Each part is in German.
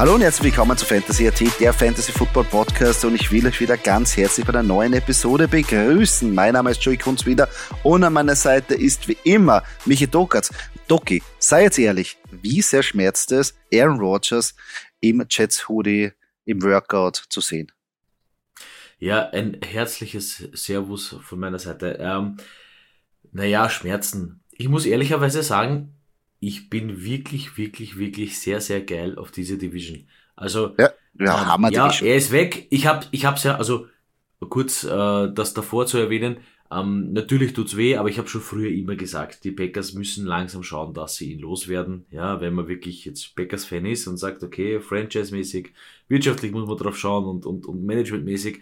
Hallo und herzlich willkommen zu Fantasy AT, der Fantasy Football Podcast und ich will euch wieder ganz herzlich bei einer neuen Episode begrüßen. Mein Name ist Joey Kunz wieder und an meiner Seite ist wie immer Michi Dokatz. Doki, sei jetzt ehrlich, wie sehr schmerzt es, Aaron Rodgers im Jets Hoodie im Workout zu sehen? Ja, ein herzliches Servus von meiner Seite. Ähm, naja, Schmerzen. Ich muss ehrlicherweise sagen, ich bin wirklich, wirklich, wirklich sehr, sehr geil auf diese Division. Also, ja, ja, ähm, Hammer ja er ist weg. Ich habe ich hab's ja, also kurz äh, das davor zu erwähnen, ähm, natürlich tut's weh, aber ich habe schon früher immer gesagt, die Packers müssen langsam schauen, dass sie ihn loswerden. Ja, wenn man wirklich jetzt Packers-Fan ist und sagt, okay, franchise-mäßig, wirtschaftlich muss man drauf schauen und, und, und managementmäßig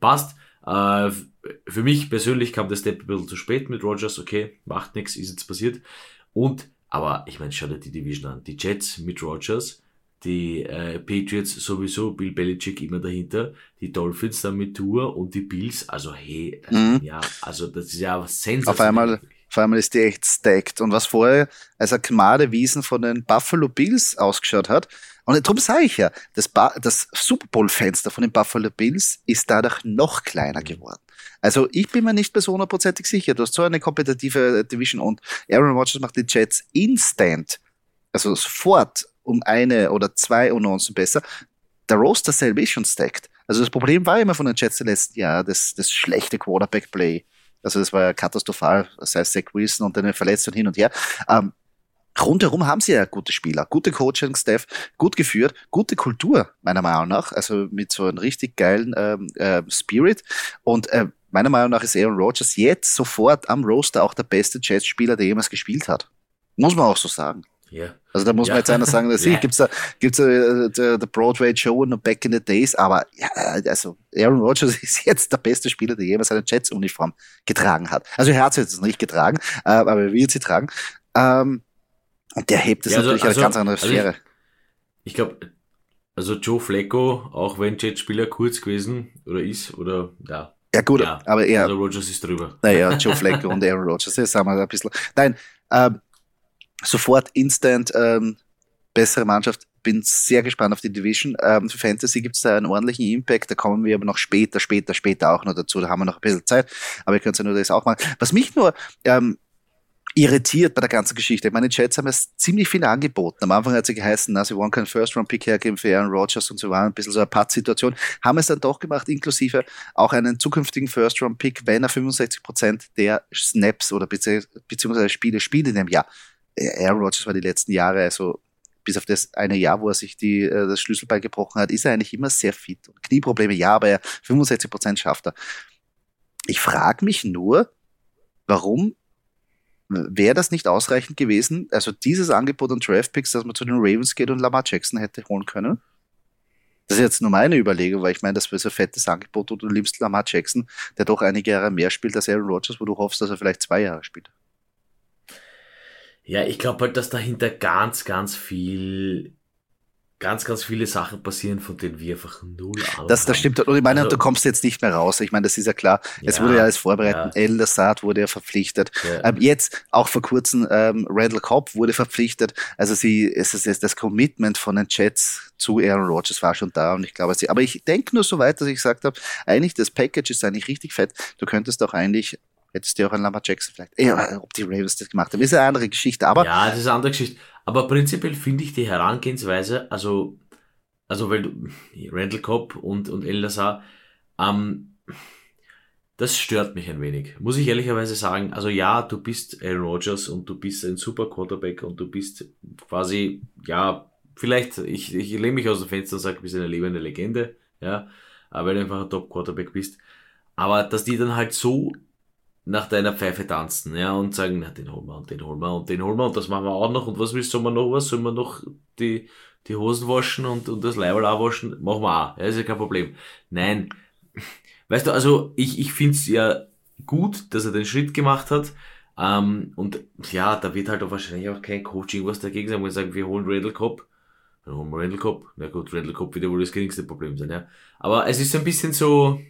passt. Äh, für mich persönlich kam der Step ein bisschen zu spät mit Rogers, okay, macht nichts, ist jetzt passiert. Und aber ich meine, schau dir die Division an. Die Jets mit Rogers, die äh, Patriots sowieso, Bill Belichick immer dahinter, die Dolphins dann mit Tour und die Bills, also hey, das, Mhm. ja, also das ist ja sensationell. Auf einmal, auf einmal ist die echt stacked. Und was vorher als ein Gmade Wiesen von den Buffalo Bills ausgeschaut hat, und darum sage ich ja, das, ba das Super Bowl-Fenster von den Buffalo Bills ist dadurch noch kleiner geworden. Also ich bin mir nicht so hundertprozentig sicher. Du hast so eine kompetitive Division und Aaron Rodgers macht die Jets instant, also sofort um eine oder zwei Unuancen besser. Der Roster selber ist schon stacked. Also das Problem war immer von den Jets im letzten Jahr, das, das schlechte Quarterback-Play. Also das war ja katastrophal, das heißt Zach Wilson und dann Verletzungen hin und her. Ähm, rundherum haben sie ja gute Spieler, gute Coaching-Staff, gut geführt, gute Kultur, meiner Meinung nach, also mit so einem richtig geilen ähm, äh, Spirit. Und äh, meiner Meinung nach ist Aaron Rodgers jetzt sofort am Roster auch der beste Jets-Spieler, der jemals gespielt hat. Muss man auch so sagen. Ja. Also da muss Ja. man jetzt einer sagen, dass Ja. gibt's da gibt's da der, der Broadway Show noch back in the days, aber ja, also Aaron Rodgers ist jetzt der beste Spieler, der jemals eine Jets Uniform getragen hat. Also er hat sie jetzt nicht getragen, äh, aber er wird sie tragen. Ähm, und der hebt es Ja, also- natürlich also- eine ganz andere also Sphäre. Ich glaube, also Joe Flacco, auch wenn Jetspieler kurz gewesen oder ist, oder ja, ja gut, ja. aber er, also Rogers ist drüber. Naja, Joe Flacco und Aaron Rodgers, das haben wir ein bisschen. Nein, ähm, sofort instant ähm, bessere Mannschaft. Bin sehr gespannt auf die Division. Ähm, für Fantasy gibt es da einen ordentlichen Impact. Da kommen wir aber noch später, später, später auch noch dazu. Da haben wir noch ein bisschen Zeit. Aber ihr könnt ja nur das auch machen. Was mich nur ähm, irritiert bei der ganzen Geschichte. Ich meine, Jets haben es ziemlich viel angeboten. Am Anfang hat sie geheißen, na, sie wollen keinen First-Round-Pick hergeben für Aaron Rodgers und so war ein bisschen so eine Patt-Situation. Haben es dann doch gemacht, inklusive auch einen zukünftigen First-Round-Pick, wenn er 65 Prozent der Snaps oder bezieh beziehungsweise Spiele spielt in dem Jahr. Äh, Aaron Rodgers war die letzten Jahre, also bis auf das eine Jahr, wo er sich die, äh, das Schlüsselbein gebrochen hat, ist er eigentlich immer sehr fit. Und Knieprobleme, ja, aber er 65 Prozent schafft er. Ich frage mich nur, warum wäre das nicht ausreichend gewesen, also dieses Angebot an Draftpicks, dass man zu den Ravens geht und Lamar Jackson hätte holen können? Das ist jetzt nur meine Überlegung, weil ich meine, das wäre so ein fettes Angebot und du liebst Lamar Jackson, der doch einige Jahre mehr spielt als Aaron Rodgers, wo du hoffst, dass er vielleicht zwei Jahre spielt. Ja, ich glaube halt, dass dahinter ganz, ganz viel, ganz, ganz viele Sachen passieren, von denen wir einfach null Ahnung Das, das stimmt. Und ich meine, Also- du kommst jetzt nicht mehr raus. Ich meine, das ist ja klar. Es Ja, wurde ja alles vorbereitet. ja. El Lassad wurde ja verpflichtet. Ja. Ähm, jetzt, auch vor kurzem, ähm, Randall Cobb wurde verpflichtet. Also sie, es ist jetzt das Commitment von den Jets zu Aaron Rodgers war schon da und ich glaube, sie, aber ich denke nur so weit, dass ich gesagt habe, eigentlich das Package ist eigentlich richtig fett. Du könntest auch eigentlich, hättest du auch einen Lamar Jackson vielleicht, ja, ob die Ravens das gemacht haben, ist eine andere Geschichte, aber ja, das ist eine andere Geschichte. Aber prinzipiell finde ich die Herangehensweise, also, also weil du, Randall Cobb und, und El Lazar, ähm, das stört mich ein wenig. Muss ich ehrlicherweise sagen. Also ja, du bist Aaron Rodgers und du bist ein super Quarterback und du bist quasi, ja, vielleicht, ich, ich lehne mich aus dem Fenster und sage, du bist eine lebende Legende, ja, weil du einfach ein Top-Quarterback bist. Aber dass die dann halt so nach deiner Pfeife tanzen, ja, und sagen, na, den holen wir und den holen wir und den holen wir und das machen wir auch noch und was willst du, wir noch was? Sollen wir noch die, die Hosen waschen und, und das Leiberl auch waschen? Machen wir auch, ja, ist ja kein Problem. Nein, weißt du, also ich, ich find's ja gut, dass er den Schritt gemacht hat, ähm, und ja, da wird halt auch wahrscheinlich auch kein Coaching was dagegen sein, wo wir sagen, wir holen Randall Cobb, dann holen wir Randall Cobb, na gut, Randall Cobb wird ja wohl das geringste Problem sein, ja. Aber es ist ein bisschen so,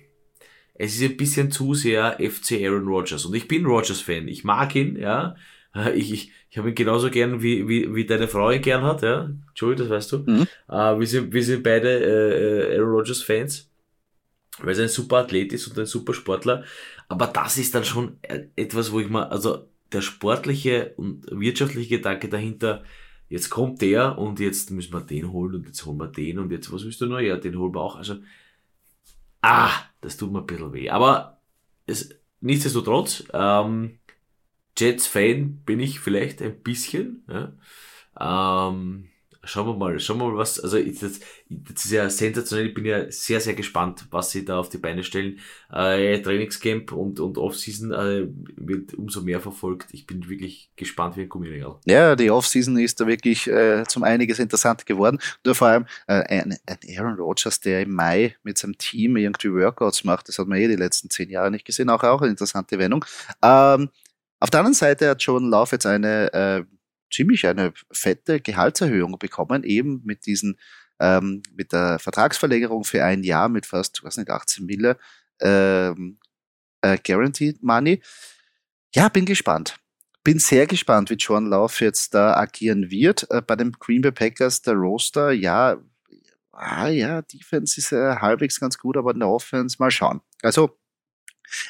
es ist ein bisschen zu sehr FC Aaron Rodgers. Und ich bin Rodgers-Fan. Ich mag ihn, ja. Äh, ich, ich, ich habe ihn genauso gern, wie, wie, wie deine Frau ihn gern hat, ja. Joey, das weißt du. Mhm. Äh, wir, sind, wir sind beide äh, Aaron Rodgers Fans, weil er ein super Athlet ist und ein super Sportler. Aber das ist dann schon etwas, wo ich mal, also der sportliche und wirtschaftliche Gedanke dahinter, jetzt kommt der und jetzt müssen wir den holen und jetzt holen wir den und jetzt, was willst du noch? Ja, den holen wir auch. Also, ah, das tut mir ein bisschen weh. Aber es, nichtsdestotrotz, ähm, Jets-Fan bin ich vielleicht ein bisschen. Ja. Ähm, schauen wir mal, schauen wir mal, was, also das, das ist ja sensationell, ich bin ja sehr, sehr gespannt, was sie da auf die Beine stellen. Äh, Trainingscamp und, und Offseason äh, wird umso mehr verfolgt. Ich bin wirklich gespannt wie ein Gummiregal. Ja, die Offseason ist da wirklich äh, zum einiges interessant geworden. Nur vor allem äh, ein, ein Aaron Rodgers, der im Mai mit seinem Team irgendwie Workouts macht, das hat man eh die letzten zehn Jahre nicht gesehen, auch, auch eine interessante Wendung. Ähm, auf der anderen Seite hat Jordan Love jetzt eine äh, ziemlich eine fette Gehaltserhöhung bekommen, eben mit diesen, ähm, mit der Vertragsverlängerung für ein Jahr mit fast, was nicht, 18 Mille ähm, äh, Guaranteed Money. Ja, bin gespannt. Bin sehr gespannt, wie John Love jetzt da agieren wird. Äh, bei den Green Bay Packers, der Roster, ja, ah, ja, Defense ist äh, halbwegs ganz gut, aber in der Offense mal schauen. Also,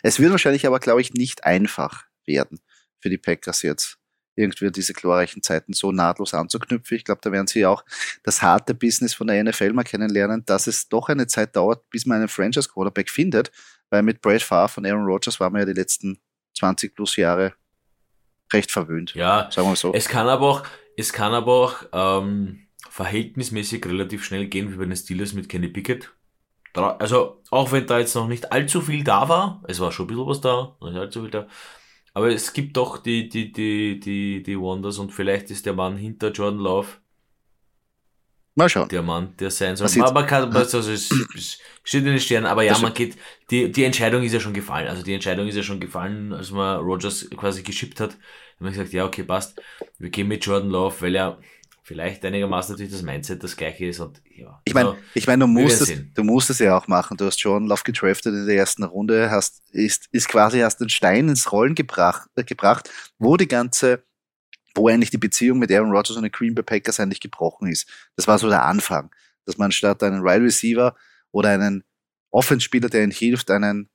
es wird wahrscheinlich aber, glaube ich, nicht einfach werden für die Packers jetzt irgendwie diese glorreichen Zeiten so nahtlos anzuknüpfen. Ich glaube, da werden sie auch das harte Business von der NFL mal kennenlernen, dass es doch eine Zeit dauert, bis man einen Franchise-Quarterback findet, weil mit Brad Favre und Aaron Rodgers waren wir ja die letzten 20 plus Jahre recht verwöhnt. Ja, sagen wir so. Es kann aber auch, es kann aber auch ähm, verhältnismäßig relativ schnell gehen wie bei den Steelers mit Kenny Pickett. Also, auch wenn da jetzt noch nicht allzu viel da war, es war schon ein bisschen was da, nicht allzu viel da, aber es gibt doch die, die, die, die, die Wonders und vielleicht ist der Mann hinter Jordan Love. Mal schauen. Der Mann, der sein soll. Man, man kann, also es, steht in den Sternen, aber ja, man geht, die, die Entscheidung ist ja schon gefallen. Also die Entscheidung ist ja schon gefallen, als man Rogers quasi geschippt hat. Dann haben wir gesagt, ja, okay, passt. Wir gehen mit Jordan Love, weil er vielleicht einigermaßen natürlich das Mindset das gleiche ist. Und, ja, ich meine, also, ich mein, du, musst es, du musst es ja auch machen. Du hast John Love gedraftet in der ersten Runde, hast, ist, ist quasi hast den Stein ins Rollen gebracht, äh, gebracht, wo die ganze, wo eigentlich die Beziehung mit Aaron Rodgers und den Green Bay Packers eigentlich gebrochen ist. Das war so der Anfang, dass man statt einen Wide Receiver oder einen Offenspieler, der ihnen hilft, einen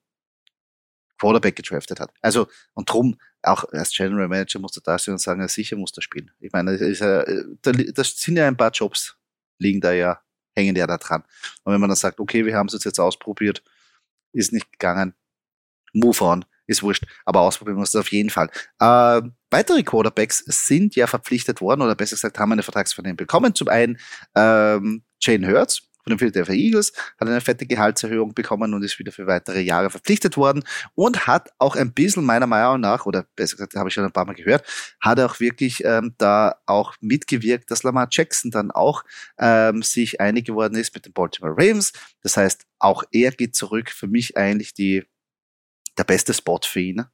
Quarterback gedraftet hat. Also, und drum, auch als General Manager musst du da stehen und sagen, ja, sicher muss er spielen. Ich meine, das, sind ja ein paar Jobs, liegen da ja, hängen ja da dran. Und wenn man dann sagt, okay, wir haben es jetzt ausprobiert, ist nicht gegangen, move on, ist wurscht, aber ausprobieren muss es auf jeden Fall. Äh, weitere Quarterbacks sind ja verpflichtet worden, oder besser gesagt, haben eine Vertragsverlängerung bekommen. Zum einen ähm, Jane Hurts, von den Philadelphia Eagles, hat eine fette Gehaltserhöhung bekommen und ist wieder für weitere Jahre verpflichtet worden und hat auch ein bisschen meiner Meinung nach, oder besser gesagt, habe ich schon ein paar Mal gehört, hat auch wirklich ähm, da auch mitgewirkt, dass Lamar Jackson dann auch ähm, sich einig geworden ist mit den Baltimore Ravens. Das heißt, auch er geht zurück. Für mich eigentlich die, der beste Spot für ihn.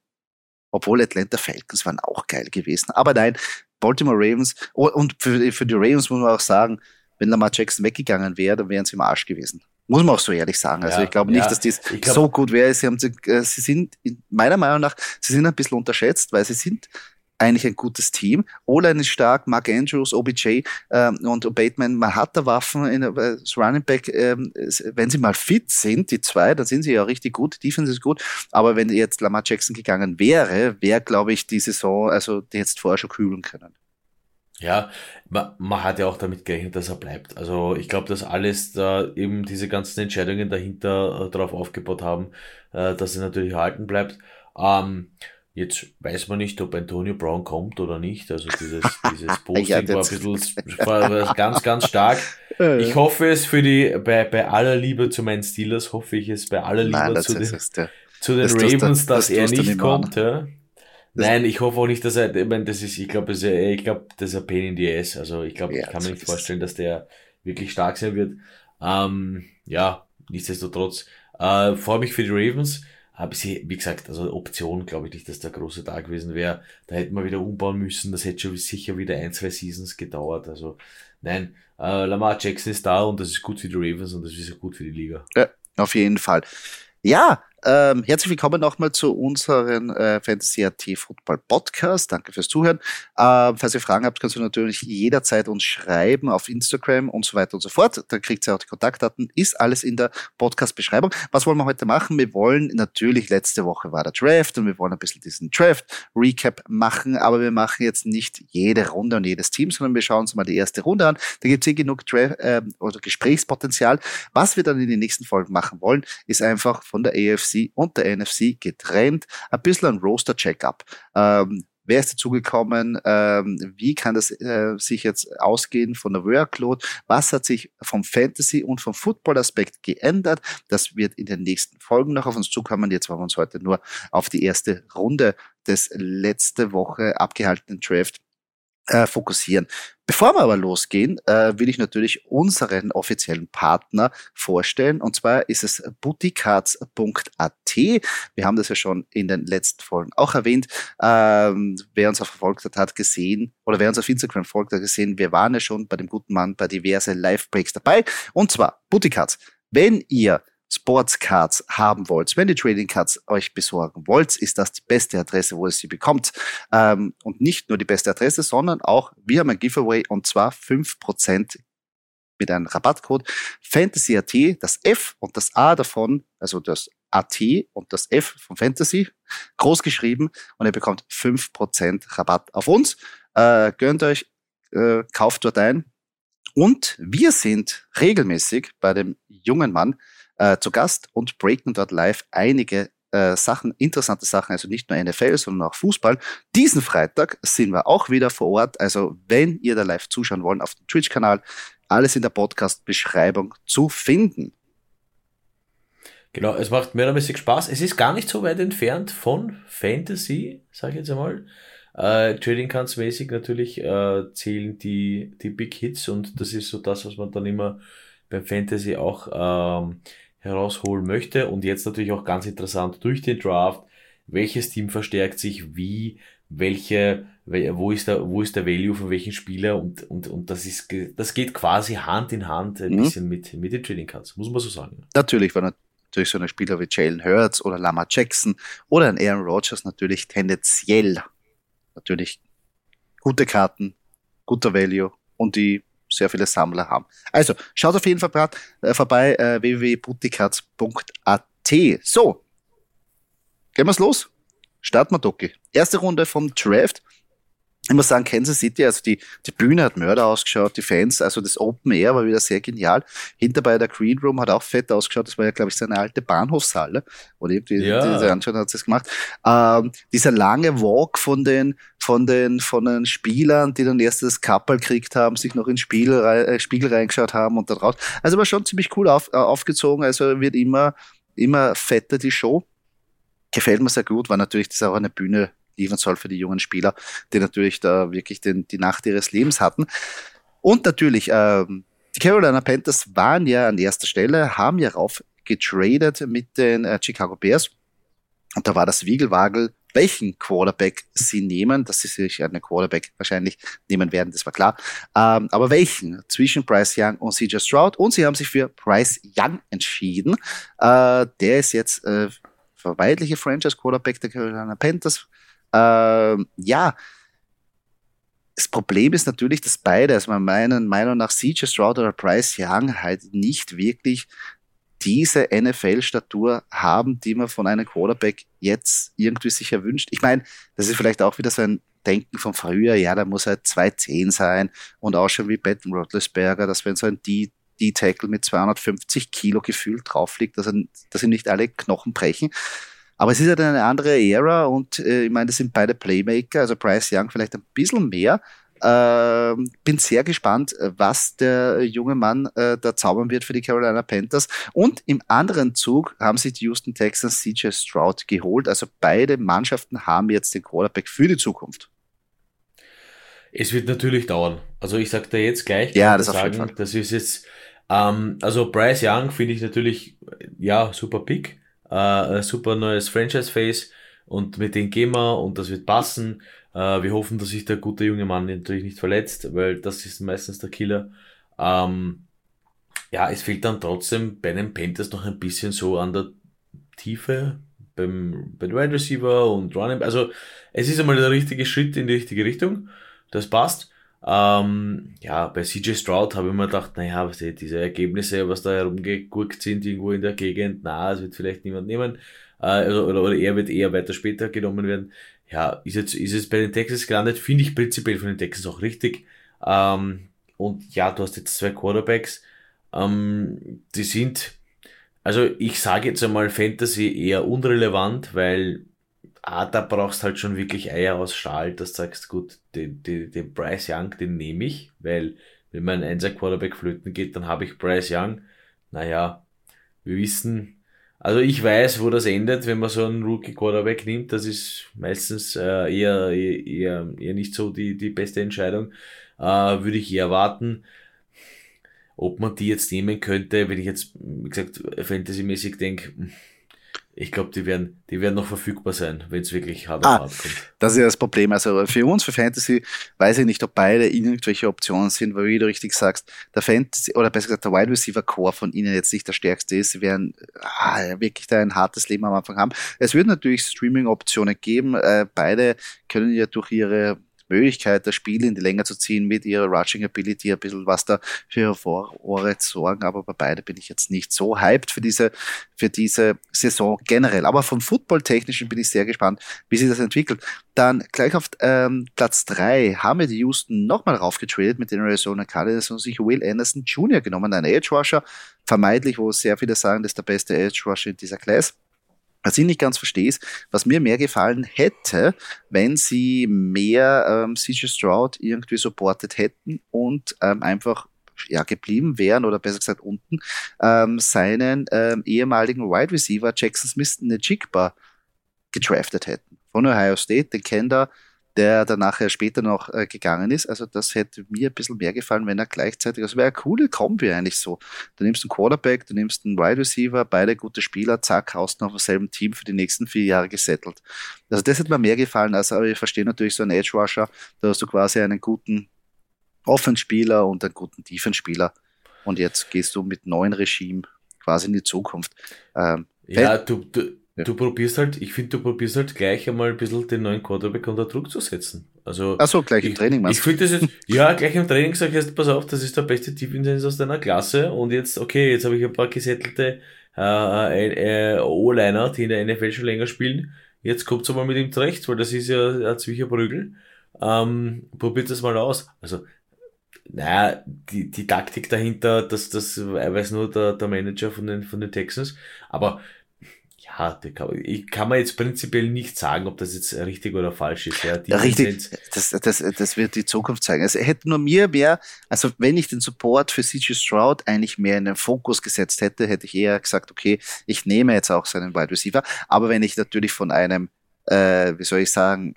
Obwohl Atlanta Falcons waren auch geil gewesen. Aber nein, Baltimore Ravens und für, für die Ravens muss man auch sagen, wenn Lamar Jackson weggegangen wäre, dann wären sie im Arsch gewesen. Muss man auch so ehrlich sagen. Also ja, ich glaube nicht, ja, dass das glaub, so gut wäre. Sie, haben, äh, sie sind, meiner Meinung nach, sie sind ein bisschen unterschätzt, weil sie sind eigentlich ein gutes Team. O-Line ist stark, Mark Andrews, OBJ ähm, und Bateman, man hat da Waffen in äh, das Running Back, ähm, wenn sie mal fit sind, die zwei, dann sind sie ja richtig gut, Defense ist gut, aber wenn jetzt Lamar Jackson gegangen wäre, wäre, glaube ich, die Saison, also die jetzt vorher schon kühlen können. Ja, man, man hat ja auch damit gerechnet, dass er bleibt. Also ich glaube, dass alles da eben diese ganzen Entscheidungen dahinter äh, darauf aufgebaut haben, äh, dass er natürlich erhalten bleibt. Ähm, jetzt weiß man nicht, ob Antonio Brown kommt oder nicht. Also dieses, dieses Posting ja, war ein bisschen war ganz, ganz stark. Ich hoffe es für die, bei, bei aller Liebe zu meinen Steelers, hoffe ich es bei aller Liebe Nein, zu, den, zu den Ravens, dass das er nicht kommt. Ja. Nein, ich hoffe auch nicht, dass er, ich meine, das ist, ich glaube, das ist, ich glaube, das ist ein Pain in the ass. Also ich glaube, ja, ich kann mir nicht vorstellen, dass der wirklich stark sein wird. Ähm, ja, nichtsdestotrotz, äh, freue mich für die Ravens. Aber sie, wie gesagt, also Option glaube ich nicht, dass der große Tag gewesen wäre. Da hätten wir wieder umbauen müssen. Das hätte schon sicher wieder ein, zwei Seasons gedauert. Also nein, äh, Lamar Jackson ist da und das ist gut für die Ravens und das ist auch gut für die Liga. Ja, auf jeden Fall. Ja, ähm, herzlich willkommen nochmal zu unserem äh, Fantasy AT Football Podcast. Danke fürs Zuhören. Ähm, falls ihr Fragen habt, könnt ihr natürlich jederzeit uns schreiben auf Instagram und so weiter und so fort. Da kriegt ihr auch die Kontaktdaten. Ist alles in der Podcast-Beschreibung. Was wollen wir heute machen? Wir wollen natürlich, letzte Woche war der Draft und wir wollen ein bisschen diesen Draft-Recap machen, aber wir machen jetzt nicht jede Runde und jedes Team, sondern wir schauen uns mal die erste Runde an. Da gibt es eh genug Draft, äh, oder Gesprächspotenzial. Was wir dann in den nächsten Folgen machen wollen, ist einfach von der AFC AFC und der NFC getrennt. Ein bisschen ein Roster-Check-up. Ähm, Wer ist dazugekommen? Ähm, wie kann das äh, sich jetzt ausgehen von der Workload? Was hat sich vom Fantasy und vom Football-Aspekt geändert? Das wird in den nächsten Folgen noch auf uns zukommen. Jetzt wollen wir uns heute nur auf die erste Runde des letzte Woche abgehaltenen Draft äh, fokussieren. Bevor wir aber losgehen, äh, will ich natürlich unseren offiziellen Partner vorstellen. Und zwar ist es bootycards.at. Wir haben das ja schon in den letzten Folgen auch erwähnt. Ähm, wer uns verfolgt hat, hat gesehen, oder wer uns auf Instagram folgt, hat gesehen, wir waren ja schon bei dem guten Mann bei diverse Live-Breaks dabei. Und zwar Bootycards. Wenn ihr Sportscards haben wollt, wenn ihr Trading Cards euch besorgen wollt, ist das die beste Adresse, wo ihr sie bekommt. Ähm, und nicht nur die beste Adresse, sondern auch, wir haben ein Giveaway und zwar fünf Prozent mit einem Rabattcode FantasyAT, das F und das A davon, also das AT und das F von Fantasy, groß geschrieben und ihr bekommt fünf Prozent Rabatt auf uns. Äh, gönnt euch, äh, kauft dort ein. Und wir sind regelmäßig bei dem jungen Mann, äh, zu Gast und breaken dort live einige äh, Sachen, interessante Sachen, also nicht nur NFL, sondern auch Fußball. Diesen Freitag sind wir auch wieder vor Ort. Also wenn ihr da live zuschauen wollt auf dem Twitch-Kanal, alles in der Podcast-Beschreibung zu finden. Genau, es macht mehrermäßig Spaß. Es ist gar nicht so weit entfernt von Fantasy, sage ich jetzt einmal. Äh, Trading Cards mäßig natürlich äh, zählen die, die Big Hits und das ist so das, was man dann immer beim Fantasy auch ähm, herausholen möchte. Und jetzt natürlich auch ganz interessant durch den Draft, welches Team verstärkt sich wie, welche, wo ist der, wo ist der Value von welchen Spieler und, und, und das ist, das geht quasi Hand in Hand ein mhm. bisschen mit, mit den Trading Cards, muss man so sagen. Natürlich, weil natürlich so ein Spieler wie Jalen Hurts oder Lama Jackson oder ein Aaron Rodgers natürlich tendenziell natürlich gute Karten, guter Value und die sehr viele Sammler haben. Also, schaut auf jeden Fall äh, vorbei, äh, www.butikatz.at. So, gehen wir's los. Starten wir, Doki. Erste Runde vom Draft ich muss sagen, Kansas City, also die, die Bühne hat Mörder ausgeschaut, die Fans, also das Open Air war wieder sehr genial. Hinter bei der Green Room hat auch fett ausgeschaut, das war ja, glaube ich, seine alte Bahnhofshalle. Oder irgendwie, ja. diese Anschauen hat es gemacht. Ähm, dieser lange Walk von den, von den, von den Spielern, die dann erst das Kappel gekriegt haben, sich noch in Spiegel, äh, Spiegel reingeschaut haben und da drauf. Also war schon ziemlich cool auf, äh, aufgezogen, also wird immer, immer fetter die Show. Gefällt mir sehr gut, war natürlich das auch eine Bühne liefern soll für die jungen Spieler, die natürlich da wirklich den, die Nacht ihres Lebens hatten. Und natürlich, ähm, die Carolina Panthers waren ja an erster Stelle, haben ja rauf getradet mit den äh, Chicago Bears. Und da war das Wiegelwagel, welchen Quarterback sie nehmen, dass sie sich einen Quarterback wahrscheinlich nehmen werden, das war klar. Ähm, aber welchen zwischen Bryce Young und CJ Stroud? Und sie haben sich für Bryce Young entschieden. Äh, der ist jetzt äh, vermeintliche Franchise Quarterback der Carolina Panthers. Ähm, ja, das Problem ist natürlich, dass beide, also meiner Meinung nach CJ Stroud oder Bryce Young halt nicht wirklich diese NFL-Statur haben, die man von einem Quarterback jetzt irgendwie sich erwünscht. Ich meine, das ist vielleicht auch wieder so ein Denken von früher, ja, da muss halt 210 sein und auch schon wie Ben Roethlisberger, dass wenn so ein D-Tackle mit 250 Kilo gefühlt drauf liegt, dass, er, dass ihm nicht alle Knochen brechen. Aber es ist halt eine andere Ära und äh, ich meine, das sind beide Playmaker, also Bryce Young vielleicht ein bisschen mehr. Äh, bin sehr gespannt, was der junge Mann äh, da zaubern wird für die Carolina Panthers. Und im anderen Zug haben sich die Houston Texans CJ Stroud geholt. Also beide Mannschaften haben jetzt den Quarterback für die Zukunft. Es wird natürlich dauern. Also ich sage da jetzt gleich, ja, das, sagen, das ist jetzt, ähm, also Bryce Young finde ich natürlich, ja, super Pick äh, ein super neues Franchise-Face und mit denen gehen wir und das wird passen. Äh, wir hoffen, dass sich der gute junge Mann natürlich nicht verletzt, weil das ist meistens der Killer. Ähm, ja, es fehlt dann trotzdem bei den Panthers noch ein bisschen so an der Tiefe beim, beim Wide Receiver und Running. Also es ist einmal der richtige Schritt in die richtige Richtung. Das passt. Ähm, ja, bei CJ Stroud habe ich mir gedacht, naja, was die, diese Ergebnisse, was da herumgeguckt sind, irgendwo in der Gegend, na, es wird vielleicht niemand nehmen. Äh, oder, oder er wird eher weiter später genommen werden. Ja, ist jetzt, ist jetzt bei den Texans gelandet, finde ich prinzipiell von den Texans auch richtig. Ähm, und ja, du hast jetzt zwei Quarterbacks, ähm, die sind, also ich sage jetzt einmal Fantasy eher unrelevant, weil ah, da brauchst halt schon wirklich Eier aus Stahl, dass du sagst, gut, den, den, den Bryce Young, den nehme ich, weil wenn mein Einser Quarterback flöten geht, dann habe ich Bryce Young. Naja, wir wissen, also ich weiß, wo das endet, wenn man so einen Rookie Quarterback nimmt. Das ist meistens äh, eher, eher, eher nicht so die, die beste Entscheidung. Äh, würde ich eher warten. Ob man die jetzt nehmen könnte, wenn ich jetzt, wie gesagt, fantasymäßig denke, ich glaube, die werden, die werden noch verfügbar sein, wenn es wirklich hart ah, hart kommt. Das ist ja das Problem. Also für uns, für Fantasy, weiß ich nicht, ob beide irgendwelche Optionen sind, weil wie du richtig sagst, der Fantasy, oder besser gesagt, der Wide Receiver Core von ihnen jetzt nicht der stärkste ist. Sie werden ah, wirklich da ein hartes Leben am Anfang haben. Es wird natürlich Streaming-Optionen geben. Äh, beide können ja durch ihre Möglichkeit, das Spiel in die Länge zu ziehen mit ihrer Rushing Ability, ein bisschen was da für Furore sorgen. Aber bei beide bin ich jetzt nicht so hyped für diese, für diese Saison generell. Aber vom Football-Technischen bin ich sehr gespannt, wie sich das entwickelt. Dann gleich auf ähm, Platz drei haben wir die Houston nochmal raufgetradet mit den Arizona Cardinals und sich Will Anderson Jr. genommen, ein Edge Rusher, vermeidlich, wo sehr viele sagen, das ist der beste Edge Rusher in dieser Class. Was ich nicht ganz verstehe, ist, was mir mehr gefallen hätte, wenn sie mehr ähm, CJ Stroud irgendwie supportet hätten und ähm, einfach ja, geblieben wären oder besser gesagt unten ähm, seinen ähm, ehemaligen Wide Receiver Jackson Smith Nejigba gedraftet hätten. Von Ohio State, den kennt er, der dann nachher später noch äh, gegangen ist. Also das hätte mir ein bisschen mehr gefallen, wenn er gleichzeitig, das wäre eine coole Kombi eigentlich so. Du nimmst einen Quarterback, du nimmst einen Wide Receiver, beide gute Spieler, zack, haust noch auf demselben Team für die nächsten vier Jahre gesettelt. Also das hätte mir mehr gefallen, als aber ich verstehe natürlich so einen Edge Rusher, da hast du quasi einen guten Offenspieler und einen guten Defense-Spieler. Und jetzt gehst du mit neuen Regime quasi in die Zukunft. Ähm, ja, du, du, ja. Du probierst halt, ich finde, du probierst halt gleich einmal ein bisschen den neuen Quarterback unter Druck zu setzen. Also, Ach so, gleich ich, im Training, meinst Ich finde das jetzt, ja, gleich im Training sag ich jetzt, pass auf, das ist der beste Defense aus deiner Klasse und jetzt, okay, jetzt habe ich ein paar gesettelte äh, äh, O-Liner, die in der NFL schon länger spielen. Jetzt kommt's aber mit ihm zurecht, weil das ist ja ein ziemlicher Prügel. Ähm, probiert das mal aus. Also, naja, die, die Taktik dahinter, das, das weiß nur der, der Manager von den, von den Texans. Aber ja, ich kann man jetzt prinzipiell nicht sagen, ob das jetzt richtig oder falsch ist. Ja, richtig, das, das, das wird die Zukunft zeigen. Also hätte nur mir mehr, also wenn ich den Support für CG Stroud eigentlich mehr in den Fokus gesetzt hätte, hätte ich eher gesagt, okay, ich nehme jetzt auch seinen Wide Receiver. Aber wenn ich natürlich von einem, äh, wie soll ich sagen,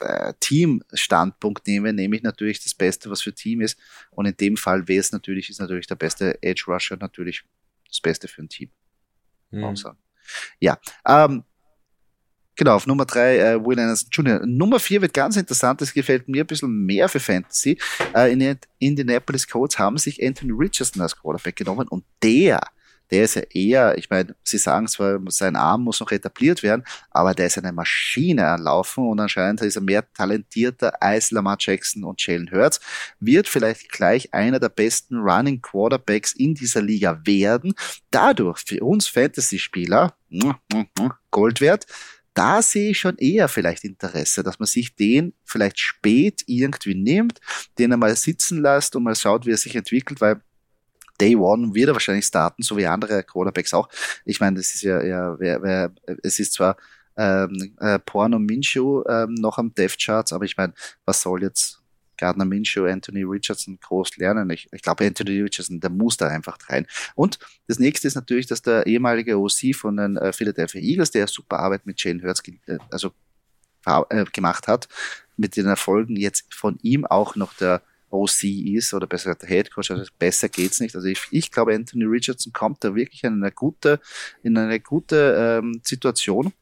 äh, Team-Standpunkt nehme, nehme ich natürlich das Beste, was für Team ist. Und in dem Fall wäre es natürlich, ist natürlich der beste Edge Rusher natürlich das Beste für ein Team. Hm. Sagen. Ja, ähm, Genau, auf Nummer drei äh, Will Anderson Jr. Nummer vier wird ganz interessant, das gefällt mir ein bisschen mehr für Fantasy. Äh, in den Indianapolis Colts haben sich Anthony Richardson als Quarterback genommen und der der ist ja eher, ich meine, sie sagen zwar, sein Arm muss noch etabliert werden, aber der ist eine Maschine anlaufen und anscheinend ist er mehr talentierter als Lamar Jackson und Jalen Hurts, wird vielleicht gleich einer der besten Running Quarterbacks in dieser Liga werden. Dadurch für uns Fantasy-Spieler, Gold wert, da sehe ich schon eher vielleicht Interesse, dass man sich den vielleicht spät irgendwie nimmt, den er mal sitzen lässt und mal schaut, wie er sich entwickelt, weil Day One wird er wahrscheinlich starten, so wie andere Quarterbacks auch. Ich meine, das ist ja, ja wer, wer, es ist zwar ähm, äh, Porno Minshew ähm, noch am Death Charts, aber ich meine, was soll jetzt Gardner Minshew, Anthony Richardson groß lernen? Ich, ich glaube, Anthony Richardson, der muss da einfach rein. Und das nächste ist natürlich, dass der ehemalige OC von den äh, Philadelphia Eagles, der super Arbeit mit Jane Hurts äh, also, äh, gemacht hat, mit den Erfolgen jetzt von ihm auch noch der OC ist oder besser gesagt der Head Coach, also besser geht's nicht. Also ich, ich glaube, Anthony Richardson kommt da wirklich in eine gute, in eine gute ähm, Situation.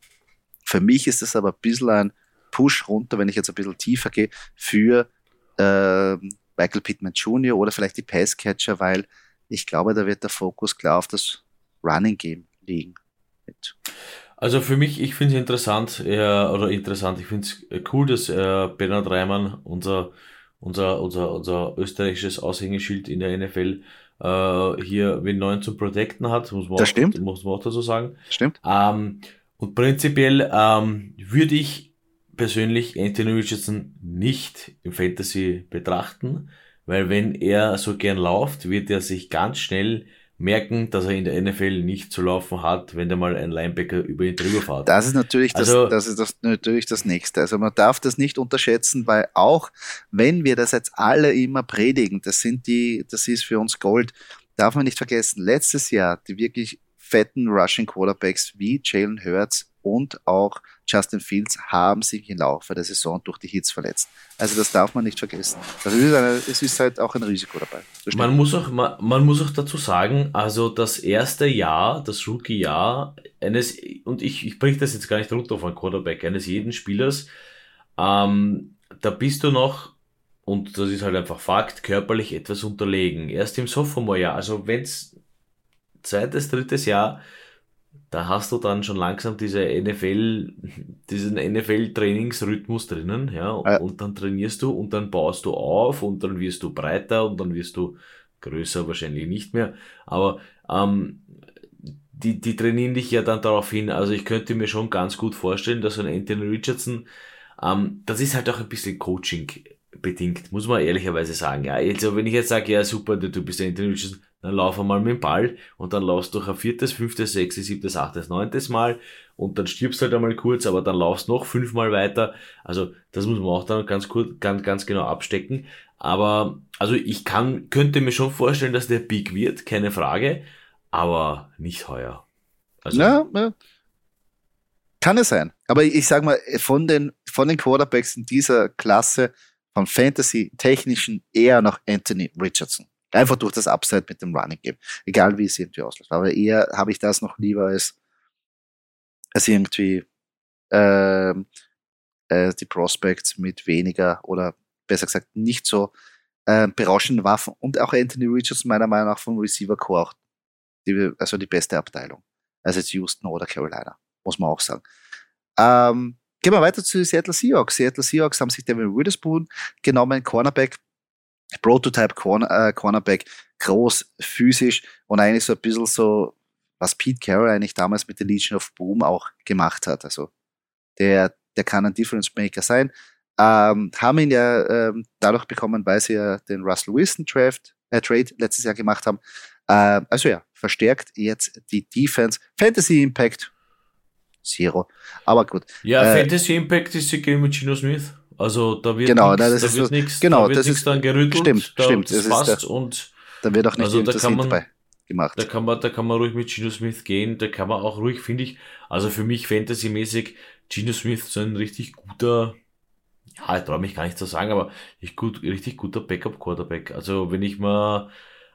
Für mich ist das aber ein bisschen ein Push runter, wenn ich jetzt ein bisschen tiefer gehe, für äh, Michael Pittman Jr. oder vielleicht die Passcatcher, weil ich glaube, da wird der Fokus klar auf das Running Game liegen. Also für mich, ich finde es interessant, äh, oder interessant, ich finde es cool, dass äh, Bernhard Reimann, unser, unser, unser, unser österreichisches Aushängeschild in der NFL, äh, hier wen neuen zu protecten hat, muss man, Das auch, stimmt. muss man auch dazu sagen. Stimmt? Ähm, und prinzipiell ähm, würde ich persönlich Anthony Richardson nicht im Fantasy betrachten, weil wenn er so gern läuft, wird er sich ganz schnell merken, dass er in der NFL nicht zu laufen hat, wenn da mal ein Linebacker über ihn drüber fährt. Das ist natürlich das, Also- das ist das natürlich das nächste. Also man darf das nicht unterschätzen, weil auch wenn wir das jetzt alle immer predigen, das sind die, das ist für uns Gold, darf man nicht vergessen. Letztes Jahr die wirklich fetten Rushing Quarterbacks wie Jalen Hurts und auch Justin Fields haben sich im Laufe der Saison durch die Hits verletzt. Also das darf man nicht vergessen. Es ist, es ist halt auch ein Risiko dabei. Man muss auch, man, man muss auch dazu sagen, also das erste Jahr, das Rookie-Jahr eines, und ich, ich bringe das jetzt gar nicht runter auf einen Quarterback, eines jeden Spielers, ähm, da bist du noch, und das ist halt einfach Fakt, körperlich etwas unterlegen. Erst im Sophomore-Jahr, also wenn's zweites, drittes Jahr, da hast du dann schon langsam diese NFL, diesen NFL-Trainingsrhythmus drinnen, ja, und dann trainierst du und dann baust du auf und dann wirst du breiter und dann wirst du größer wahrscheinlich nicht mehr, aber ähm, die, die trainieren dich ja dann darauf hin, also ich könnte mir schon ganz gut vorstellen, dass so ein Anthony Richardson, ähm, das ist halt auch ein bisschen Coaching bedingt, muss man ehrlicherweise sagen, ja, also wenn ich jetzt sage, ja super, du bist der Anthony Richardson, dann lauf einmal mit dem Ball und dann laufst du ein viertes, fünftes, sechstes, siebtes, achtes, neuntes Mal und dann stirbst halt einmal kurz, aber dann laufst noch fünfmal weiter. Also das muss man auch dann ganz kurz, ganz, ganz genau abstecken. Aber also ich kann, könnte mir schon vorstellen, dass der Peak wird, keine Frage, aber nicht heuer. Also, Ja, ja. Kann es sein. Aber ich sag mal, von den, von den Quarterbacks in dieser Klasse, vom Fantasy-Technischen eher noch Anthony Richardson. Einfach durch das Upside mit dem Running Game. Egal wie es irgendwie ausläuft. Aber eher habe ich das noch lieber als, als irgendwie ähm, äh, die Prospects mit weniger oder besser gesagt nicht so äh, berauschenden Waffen. Und auch Anthony Richardson meiner Meinung nach vom Receiver Core auch die, also die beste Abteilung. Also jetzt Houston oder Carolina, muss man auch sagen. Ähm, gehen wir weiter zu Seattle Seahawks. Seattle Seahawks haben sich Devin Witherspoon genommen, Cornerback, Prototype Corner, äh, Cornerback, groß, physisch und eigentlich so ein bisschen so, was Pete Carroll eigentlich damals mit der Legion of Boom auch gemacht hat. Also der, der kann ein Difference Maker sein. Ähm, haben ihn ja ähm, dadurch bekommen, weil sie ja den Russell Wilson Draft, äh, Trade letztes Jahr gemacht haben. Äh, also ja, verstärkt jetzt die Defense. Fantasy Impact Zero. Aber gut. Ja, Äh, Fantasy Impact ist sie gegen mit Gino Smith. Also da wird Genau, nix, das da wird so- nichts, genau, da wird das nichts ist- dann gerüttelt. stimmt, da, stimmt, Das das ist passt der- und Da wird auch nicht Also, da kann man- dabei gemacht. da kann man, da kann man ruhig mit Gino Smith gehen, da kann man auch ruhig, finde ich, also für mich fantasymäßig, Gino Smith so ein richtig guter, ja, ich traue mich gar nicht zu sagen, aber ich gut, richtig guter Backup-Quarterback. Also wenn ich mal,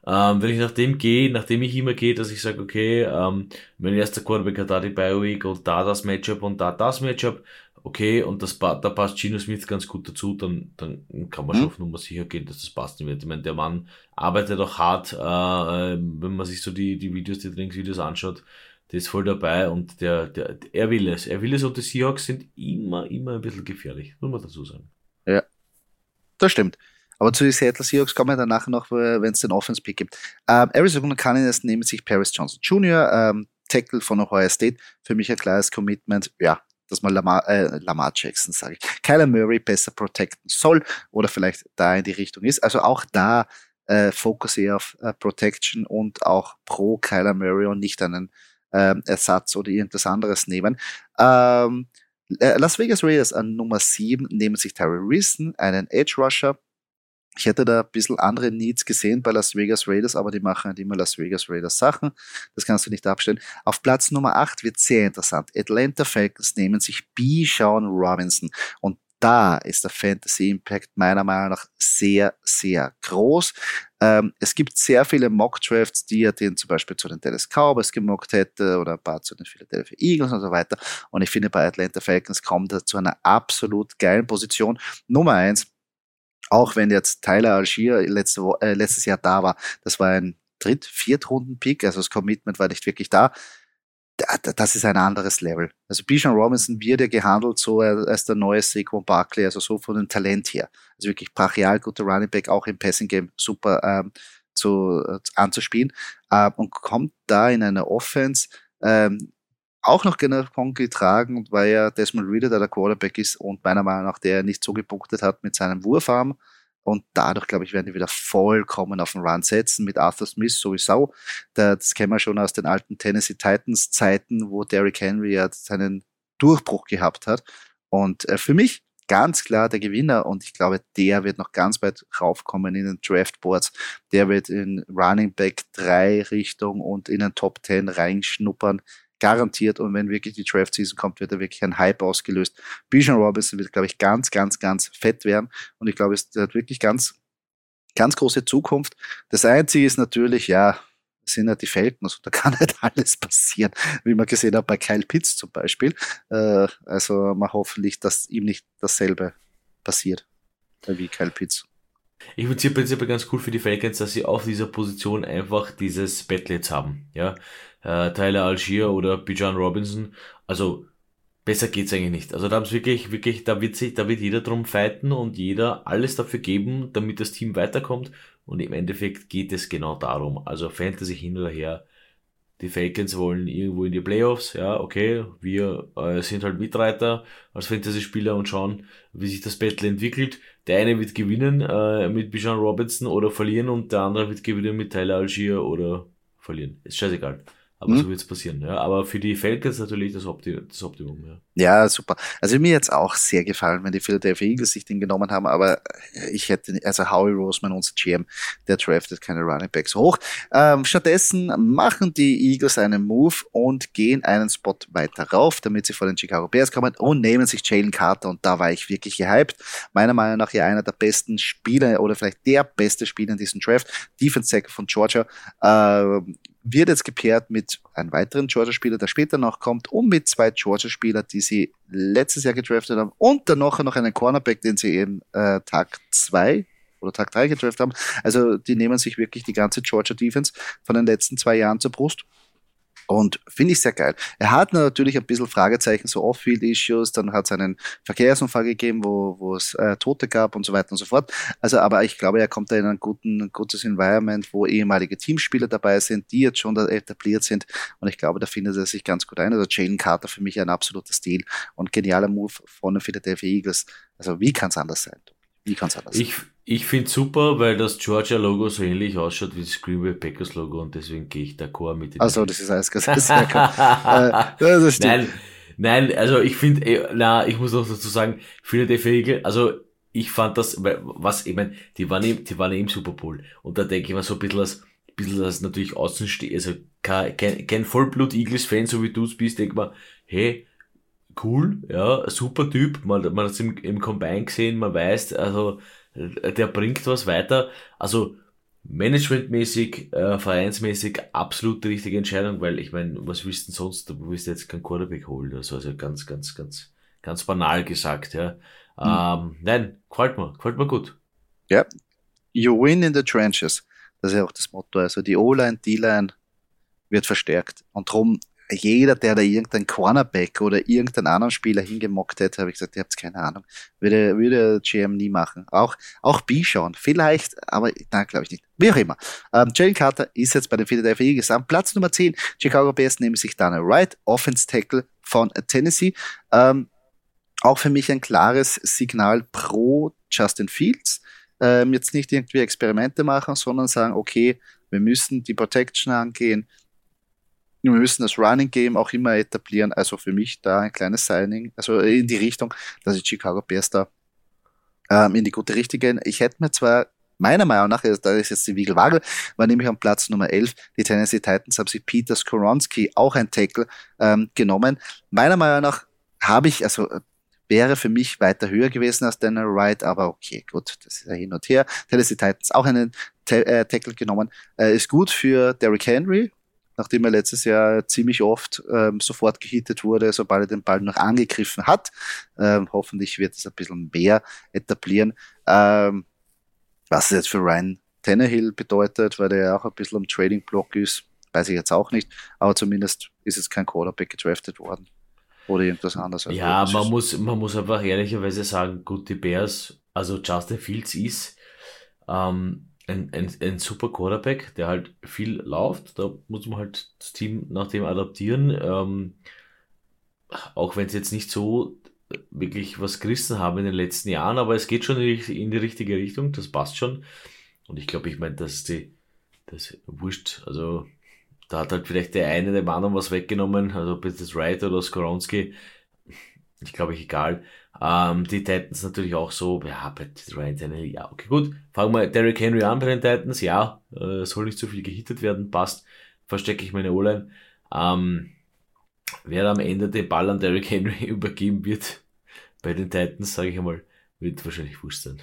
ähm, wenn ich nach dem gehe, nachdem ich immer gehe, dass ich sage, okay, ähm, mein erster Quarterback hat da die Bioweek und da das Matchup und da das Matchup, okay, und das, da passt Gino Smith ganz gut dazu, dann, dann kann man Mhm. schon auf Nummer sicher gehen, dass das passen wird. Ich meine, der Mann arbeitet auch hart, äh, äh, wenn man sich so die, die Videos, die Trainingsvideos anschaut, der ist voll dabei und der, der, er will es. Er will es und die Seahawks sind immer, immer ein bisschen gefährlich, muss man dazu sagen. Das stimmt. Aber zu den Seattle Seahawks kommen wir dann nachher noch, wenn es den Offense-Pick gibt. Ähm, Arizona Cardinals nehmen sich Paris Johnson Jr., ähm, Tackle von Ohio State. Für mich ein klares Commitment. Ja, dass man Lamar, äh, Lamar Jackson, sage ich, Kyler Murray besser protecten soll oder vielleicht da in die Richtung ist. Also auch da äh, Fokus eher auf äh, Protection und auch pro Kyler Murray und nicht einen ähm, Ersatz oder irgendwas anderes nehmen. Ähm, äh, Las Vegas Raiders an Nummer 7 nehmen sich Tyree Reason, einen Edge Rusher. Ich hätte da ein bisschen andere Needs gesehen bei Las Vegas Raiders, aber die machen halt immer Las Vegas Raiders Sachen. Das kannst du nicht abstellen. Auf Platz Nummer 8 wird sehr interessant. Atlanta Falcons nehmen sich B. Sean Robinson. Und da ist der Fantasy Impact meiner Meinung nach sehr, sehr groß. Ähm, es gibt sehr viele Mock-Drafts, die er den zum Beispiel zu den Dallas Cowboys gemockt hätte oder ein paar zu den Philadelphia Eagles und so weiter. Und ich finde, bei Atlanta Falcons kommt er zu einer absolut geilen Position. Nummer eins, auch wenn jetzt Tyler Algier letzte, äh, letztes Jahr da war, das war ein Dritt-, Viertrunden-Pick, also das Commitment war nicht wirklich da. das ist ein anderes Level. Also Bijan Robinson wird ja gehandelt so als der neue Saquon Barkley, also so von dem Talent her. Also wirklich brachial guter Running Back, auch im Passing Game super ähm, zu, äh, anzuspielen äh, und kommt da in einer Offense ähm, auch noch davon getragen, weil ja Desmond Reader da der Quarterback ist und meiner Meinung nach der nicht so gepunktet hat mit seinem Wurfarm. Und dadurch, glaube ich, werden die wieder vollkommen auf den Run setzen mit Arthur Smith sowieso. Das kennen wir schon aus den alten Tennessee Titans Zeiten, wo Derrick Henry ja seinen Durchbruch gehabt hat. Und äh, für mich ganz klar der Gewinner und ich glaube, der wird noch ganz weit raufkommen in den Draftboards. Der wird in Running Back 3 Richtung und in den Top 10 reinschnuppern garantiert. Und wenn wirklich die Draft Season kommt, wird da wirklich ein Hype ausgelöst. Bijan Robinson wird, glaube ich, ganz, ganz, ganz fett werden. Und ich glaube, es hat wirklich ganz, ganz große Zukunft. Das Einzige ist natürlich, ja, sind ja die Falcons, da kann nicht alles passieren, wie man gesehen hat bei Kyle Pitts zum Beispiel. Äh, also man hoffentlich, dass ihm nicht dasselbe passiert wie Kyle Pitts. Ich finde es prinzipiell ganz cool für die Falcons, dass sie auf dieser Position einfach dieses Battle jetzt haben. Ja, äh, Tyler Algier oder Bijan Robinson. Also besser geht's eigentlich nicht. Also da haben es wirklich, wirklich, da wird sich, da wird jeder drum fighten und jeder alles dafür geben, damit das Team weiterkommt. Und im Endeffekt geht es genau darum. Also Fantasy hin oder her. Die Falcons wollen irgendwo in die Playoffs, ja, okay, wir äh, sind halt Mitreiter als Fantasy-Spieler und schauen, wie sich das Battle entwickelt. Der eine wird gewinnen äh, mit Bijan Robinson oder verlieren und der andere wird gewinnen mit Tyler Algier oder verlieren. Ist scheißegal. Aber hm. so wird es passieren, ja. Aber für die Falcons natürlich das, Opti das Optimum, ja. Ja, super. Also mir jetzt auch sehr gefallen, wenn die Philadelphia Eagles sich den genommen haben, aber ich hätte, also Howie Roseman, unser GM, der draftet keine Running Backs hoch. Ähm, stattdessen machen die Eagles einen Move und gehen einen Spot weiter rauf, damit sie vor den Chicago Bears kommen und nehmen sich Jalen Carter und da war ich wirklich gehypt. Meiner Meinung nach ja einer der besten Spieler oder vielleicht der beste Spieler in diesem Draft. Defense Sacker von Georgia. Äh, wird jetzt gepaart mit einem weiteren Georgia-Spieler, der später noch kommt, und mit zwei Georgia-Spieler, die sie letztes Jahr gedraftet haben, und dann noch, noch einen Cornerback, den sie eben äh, Tag zwei oder Tag drei gedraftet haben. Also die nehmen sich wirklich die ganze Georgia Defense von den letzten zwei Jahren zur Brust. Und finde ich sehr geil. Er hat natürlich ein bisschen Fragezeichen, so Off-Field-Issues, dann hat es einen Verkehrsunfall gegeben, wo, wo es äh, Tote gab und so weiter und so fort. Also, aber ich glaube, er kommt da in ein guten, gutes Environment, wo ehemalige Teamspieler dabei sind, die jetzt schon da etabliert sind. Und ich glaube, da findet er sich ganz gut ein. Also Jalen Carter für mich ein absoluter Stil und genialer Move von den Philadelphia Eagles. Also wie kann es anders sein? Wie kann es anders sein? Ich, ich finde super, weil das Georgia-Logo so ähnlich ausschaut wie das Green Bay Packers-Logo und deswegen gehe ich d'accord mit dem. Also das ist alles gesagt. äh, nein, nein, also ich finde, äh, na, ich muss noch dazu sagen, viele der Eagles, also ich fand das, was, ich meine, die waren eben, die waren eben Super Bowl und da denke ich mir so ein bisschen als, ein bisschen als natürlich Außenstehender, also kein, kein, kein Vollblut-Eagles-Fan, so wie du es bist, denke mal, hey, cool, ja, super Typ, man, man hat es im, im Combine gesehen, man weiß, also der bringt was weiter. Also managementmäßig, äh, vereinsmäßig absolut die richtige Entscheidung, weil ich meine, was willst du denn sonst? Du willst jetzt keinen Quarterback holen. Also, also ganz, ganz, ganz, ganz banal gesagt, ja. Mhm. Ähm, nein, gefällt mir, gefällt mir gut. Ja, you win in the trenches. Das ist ja auch das Motto. Also die O-Line, D-Line wird verstärkt. Und darum jeder, der da irgendein Cornerback oder irgendeinen anderen Spieler hingemockt hätte, habe ich gesagt, ihr habt keine Ahnung. Würde, würde GM nie machen. Auch, auch Bichon, vielleicht, aber nein, glaube ich nicht. Wie auch immer. Ähm, Jalen Carter ist jetzt bei den Philadelphia Eagles am Platz Nummer 10. Chicago Bears nehmen sich Daniel Wright, Offense Tackle von Tennessee. Ähm, auch für mich ein klares Signal pro Justin Fields. Ähm, jetzt nicht irgendwie Experimente machen, sondern sagen, okay, wir müssen die Protection angehen, wir müssen das Running Game auch immer etablieren. Also für mich da ein kleines Signing, also in die Richtung, dass die Chicago Bears da ähm, in die gute Richtung gehen. Ich hätte mir zwar meiner Meinung nach, da ist jetzt die Wiegelwagel, war nämlich am Platz Nummer 11. Die Tennessee Titans haben sich Peter Skoronski, auch ein Tackle, ähm, genommen. Meiner Meinung nach habe ich, also wäre für mich weiter höher gewesen als Daniel Wright, aber okay, gut, das ist ja hin und her. Tennessee Titans auch einen äh, Tackle genommen. Äh, ist gut für Derrick Henry, nachdem er letztes Jahr ziemlich oft ähm, sofort gehittet wurde, sobald er den Ball noch angegriffen hat. Ähm, hoffentlich wird es ein bisschen mehr etablieren. Ähm, was es jetzt für Ryan Tannehill bedeutet, weil der ja auch ein bisschen am Trading-Block ist, weiß ich jetzt auch nicht, aber zumindest ist jetzt kein Quarterback gedraftet worden. Oder irgendwas anderes. Also ja, man muss, man muss einfach ehrlicherweise sagen, gut, die Bears, also Justin Fields ist ähm, ein, ein, ein super Quarterback, der halt viel läuft. Da muss man halt das Team nach dem adaptieren. Ähm, auch wenn es jetzt nicht so wirklich was gerissen haben in den letzten Jahren, aber es geht schon in die richtige Richtung, das passt schon. Und ich glaube, ich meine, dass die, das wurscht, also da hat halt vielleicht der eine dem anderen was weggenommen, also ob jetzt das Wright oder Skoronski, ich glaube ich egal. Ähm, die Titans natürlich auch so, ja, bei Ryan Tannehill, ja, okay, gut. Fangen wir Derrick Henry an bei den Titans, ja, äh, soll nicht zu viel gehittet werden, passt, verstecke ich meine O-Line. Ähm, wer am Ende den Ball an Derrick Henry übergeben wird bei den Titans, sage ich einmal, wird wahrscheinlich wurscht sein.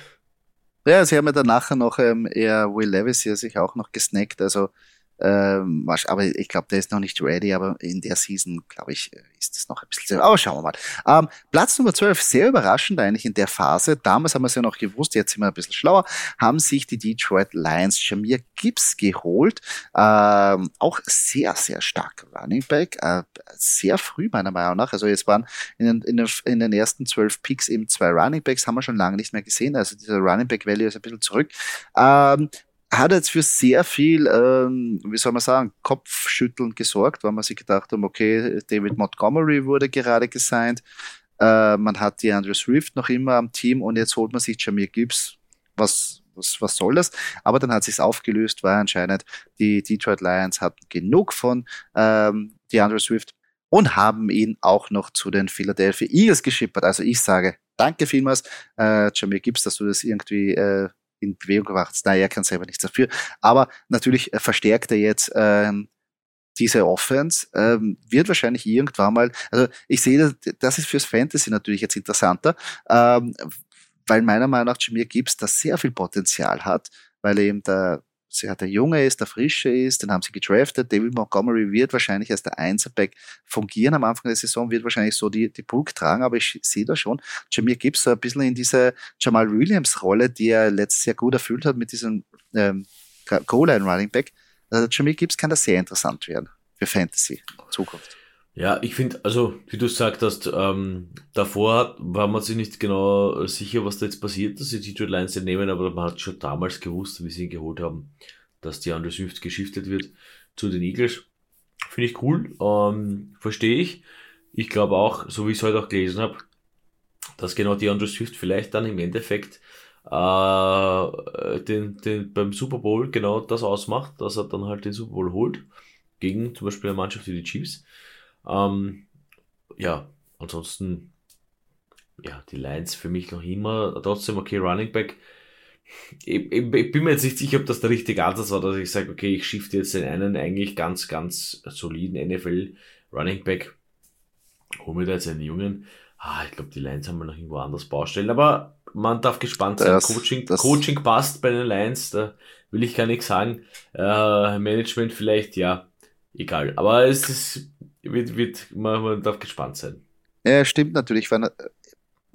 Ja, sie haben ja dann nachher noch ähm, eher Will Levis hier sich auch noch gesnackt, also ähm, aber ich glaube, der ist noch nicht ready, aber in der Season, glaube ich, ist das noch ein bisschen. Aber schauen wir mal. Ähm, Platz Nummer 12, sehr überraschend eigentlich in der Phase. Damals haben wir es ja noch gewusst, jetzt sind wir ein bisschen schlauer, haben sich die Detroit Lions Jamir Gibbs geholt. Ähm, auch sehr, sehr stark Running Back. Äh, sehr früh meiner Meinung nach. Also jetzt waren in den, in den, in den ersten zwölf Picks eben zwei Running Backs, haben wir schon lange nicht mehr gesehen. Also dieser Running Back Value ist ein bisschen zurück. Ähm, hat jetzt für sehr viel, ähm, wie soll man sagen, Kopfschütteln gesorgt, weil man sich gedacht haben, okay, David Montgomery wurde gerade gesigned, äh, man hat die Andrew Swift noch immer am Team und jetzt holt man sich Jamir Gibbs. Was, was, was soll das? Aber dann hat sich's aufgelöst, weil anscheinend die Detroit Lions hatten genug von ähm, die Andrew Swift und haben ihn auch noch zu den Philadelphia Eagles geschippert. Also ich sage, danke vielmals, äh, Jamir Gibbs, dass du das irgendwie äh, in Bewegung gebracht. Naja, er kann selber nichts dafür. Aber natürlich äh, verstärkt er jetzt ähm, diese Offense, ähm, wird wahrscheinlich irgendwann mal, also ich sehe, das, ist fürs Fantasy natürlich jetzt interessanter, ähm, weil meiner Meinung nach Jameer Gibbs da sehr viel Potenzial hat, weil er eben der sie hat der Junge ist, der Frische ist, den haben sie gedraftet. David Montgomery wird wahrscheinlich als der Einzelback fungieren am Anfang der Saison, wird wahrscheinlich so die, die Bulk tragen, aber ich sehe da schon, Jameer Gibbs so ein bisschen in diese Jamal Williams Rolle, die er letztes Jahr gut erfüllt hat mit diesem ähm, Goal-Line Running Back. Also Jameer Gibbs kann da sehr interessant werden für Fantasy in Zukunft. Ja, ich finde, also wie du gesagt hast, ähm, davor war man sich nicht genau sicher, was da jetzt passiert, dass sie Detroit Lions nehmen, aber man hat schon damals gewusst, wie sie ihn geholt haben, dass die Andre Swift geschiftet wird zu den Eagles. Finde ich cool, ähm, verstehe ich. Ich glaube auch, so wie ich es heute auch gelesen habe, dass genau die Andre Swift vielleicht dann im Endeffekt äh, den, den, beim Super Bowl genau das ausmacht, dass er dann halt den Super Bowl holt, gegen zum Beispiel eine Mannschaft wie die Chiefs. Ähm, ja, ansonsten, ja, die Lines für mich noch immer trotzdem okay, Running Back. Ich, ich, ich, bin mir jetzt nicht sicher, ob das der richtige Ansatz war, dass ich sage, okay, ich shifte jetzt den einen eigentlich ganz, ganz soliden NFL Running Back, hole mir da jetzt einen jungen. Ah, ich glaube, die Lines haben wir noch irgendwo anders Baustellen, aber man darf gespannt sein. Das, Coaching, das Coaching passt bei den Lines, da will ich gar nichts sagen. Äh, Management vielleicht, ja, egal. Aber es ist wird, wird, man, man darf gespannt sein. Ja, stimmt natürlich, weil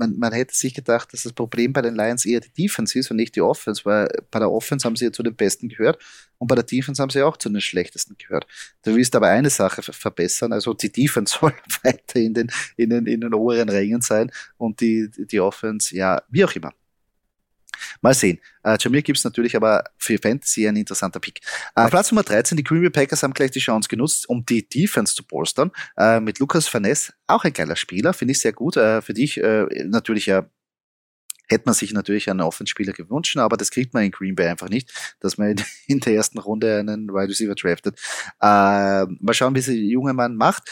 man, man hätte sich gedacht, dass das Problem bei den Lions eher die Defense ist und nicht die Offense, weil bei der Offense haben sie ja zu den Besten gehört und bei der Defense haben sie auch zu den Schlechtesten gehört. Du willst aber eine Sache verbessern, also die Defense soll weiter in den, in den, in den oberen Rängen sein und die, die Offense, ja, wie auch immer. Mal sehen. Äh, Jamir gibt es natürlich aber für Fantasy ein interessanter Pick. Äh, Platz Nummer 13, die Green Bay Packers haben gleich die Chance genutzt, um die Defense zu bolstern. Äh, mit Lukas Vaness, auch ein geiler Spieler, finde ich sehr gut. Äh, für dich äh, natürlich ja hätte man sich natürlich einen Offenspieler gewünscht, aber das kriegt man in Green Bay einfach nicht, dass man in der ersten Runde einen Wide Receiver draftet. Äh, mal schauen, wie der junge Mann macht.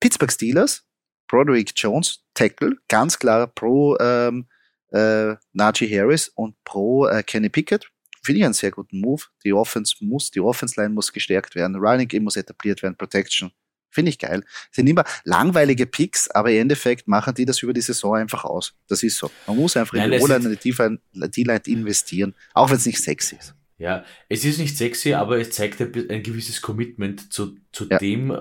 Pittsburgh Steelers, Broderick Jones, Tackle, ganz klar pro ähm, äh, Najee Harris und pro äh, Kenny Pickett. Finde ich einen sehr guten Move. Die Offense muss, die Offense-Line muss gestärkt werden, Running Game muss etabliert werden, Protection. Finde ich geil. Sind immer langweilige Picks, aber im Endeffekt machen die das über die Saison einfach aus. Das ist so. Man muss einfach Nein, in die O-Line, die line investieren, auch wenn es nicht sexy ist. Ja, es ist nicht sexy, aber es zeigt ein, ein gewisses Commitment zu, zu ja. dem,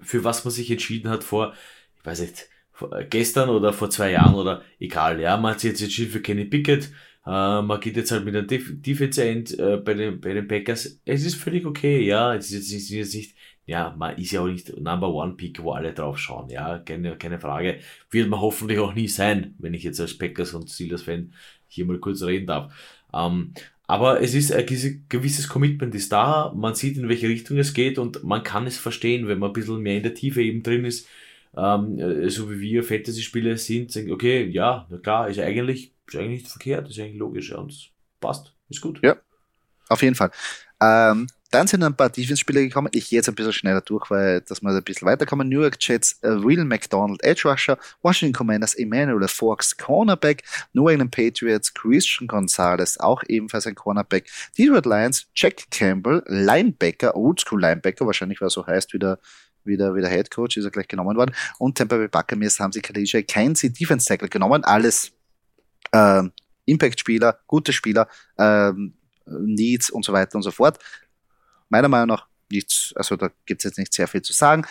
für was man sich entschieden hat vor, ich weiß nicht, gestern oder vor zwei Jahren oder egal, ja, man hat sich jetzt entschieden für Kenny Pickett, Äh, man geht jetzt halt mit einem Def Defense End äh, bei, den, bei den Packers. Es ist völlig okay, ja. Es ist jetzt, jetzt nicht, ja, man ist ja auch nicht Number One Pick, wo alle drauf schauen, ja. Keine, keine Frage. Wird man hoffentlich auch nie sein, wenn ich jetzt als Packers und Steelers Fan hier mal kurz reden darf. Ähm, aber es ist ein gewisses Commitment ist da, man sieht in welche Richtung es geht und man kann es verstehen, wenn man ein bisschen mehr in der Tiefe eben drin ist, ähm, äh, so wie wir Fantasy-Spieler sind, sagen, okay, ja, na klar, ist eigentlich, ist eigentlich nicht verkehrt, ist eigentlich logisch ja, und passt, ist gut. Ja, auf jeden Fall. Ähm, dann sind ein paar Defense-Spieler gekommen. Ich gehe jetzt ein bisschen schneller durch, weil dass wir ein bisschen weiterkommen. New York Jets, uh, Will McDonald, Edge Rusher, Washington Commanders, Emmanuel Fox, Cornerback, New England Patriots, Christian Gonzalez, auch ebenfalls ein Cornerback, Detroit Lions, Jack Campbell, Linebacker, Oldschool Linebacker, wahrscheinlich weil er so heißt wie der, wie der, wie der Head Coach, ist er gleich genommen worden. Und Tampa Bay Buccaneers haben sie Khadija Kenzie Defense Tackle genommen. Alles äh, Impact-Spieler, gute Spieler, ähm, Needs und so weiter und so fort meiner Meinung nach nichts, also da gibt es jetzt nicht sehr viel zu sagen.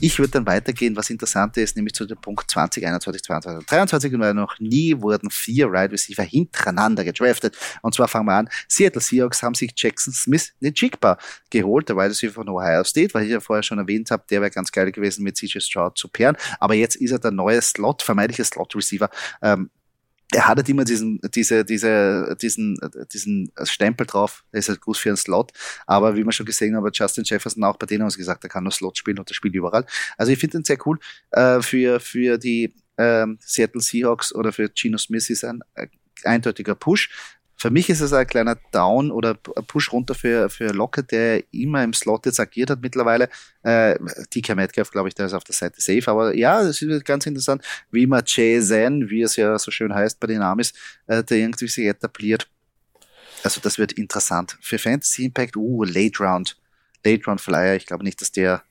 Ich würde dann weitergehen, was interessant ist, nämlich zu dem Punkt 2021, 22, 23 und noch nie wurden vier Wide Receiver hintereinander gedraftet. Und zwar fangen wir an, Seattle Seahawks haben sich Jackson Smith Njigba geholt, der Wide Receiver von Ohio State, weil ich ja vorher schon erwähnt habe, der wäre ganz geil gewesen mit CJ Stroud zu pairen. Aber jetzt ist er der neue Slot, vermeintliche Slot Receiver. Ähm, er hat halt immer diesen, diese, diese, diesen, diesen Stempel drauf, der ist halt gut für einen Slot. Aber wie wir schon gesehen haben, Justin Jefferson auch bei denen haben sie gesagt, er kann nur Slot spielen und er spielt überall. Also ich finde den sehr cool. Äh, für, für die ähm, Seattle Seahawks oder für Geno Smith ist ein äh, eindeutiger Push. Für mich ist es ein kleiner Down oder Push runter für, für Lockett, der immer im Slot jetzt agiert hat mittlerweile. Äh, DK Metcalf, glaube ich, der ist auf der Seite safe. Aber ja, das ist ganz interessant, wie man Jay Zen, wie es ja so schön heißt bei den Amis, äh, der irgendwie sich etabliert. Also das wird interessant. Für Fantasy Impact, uh, Late Round. Late Round Flyer, ich glaube nicht, dass der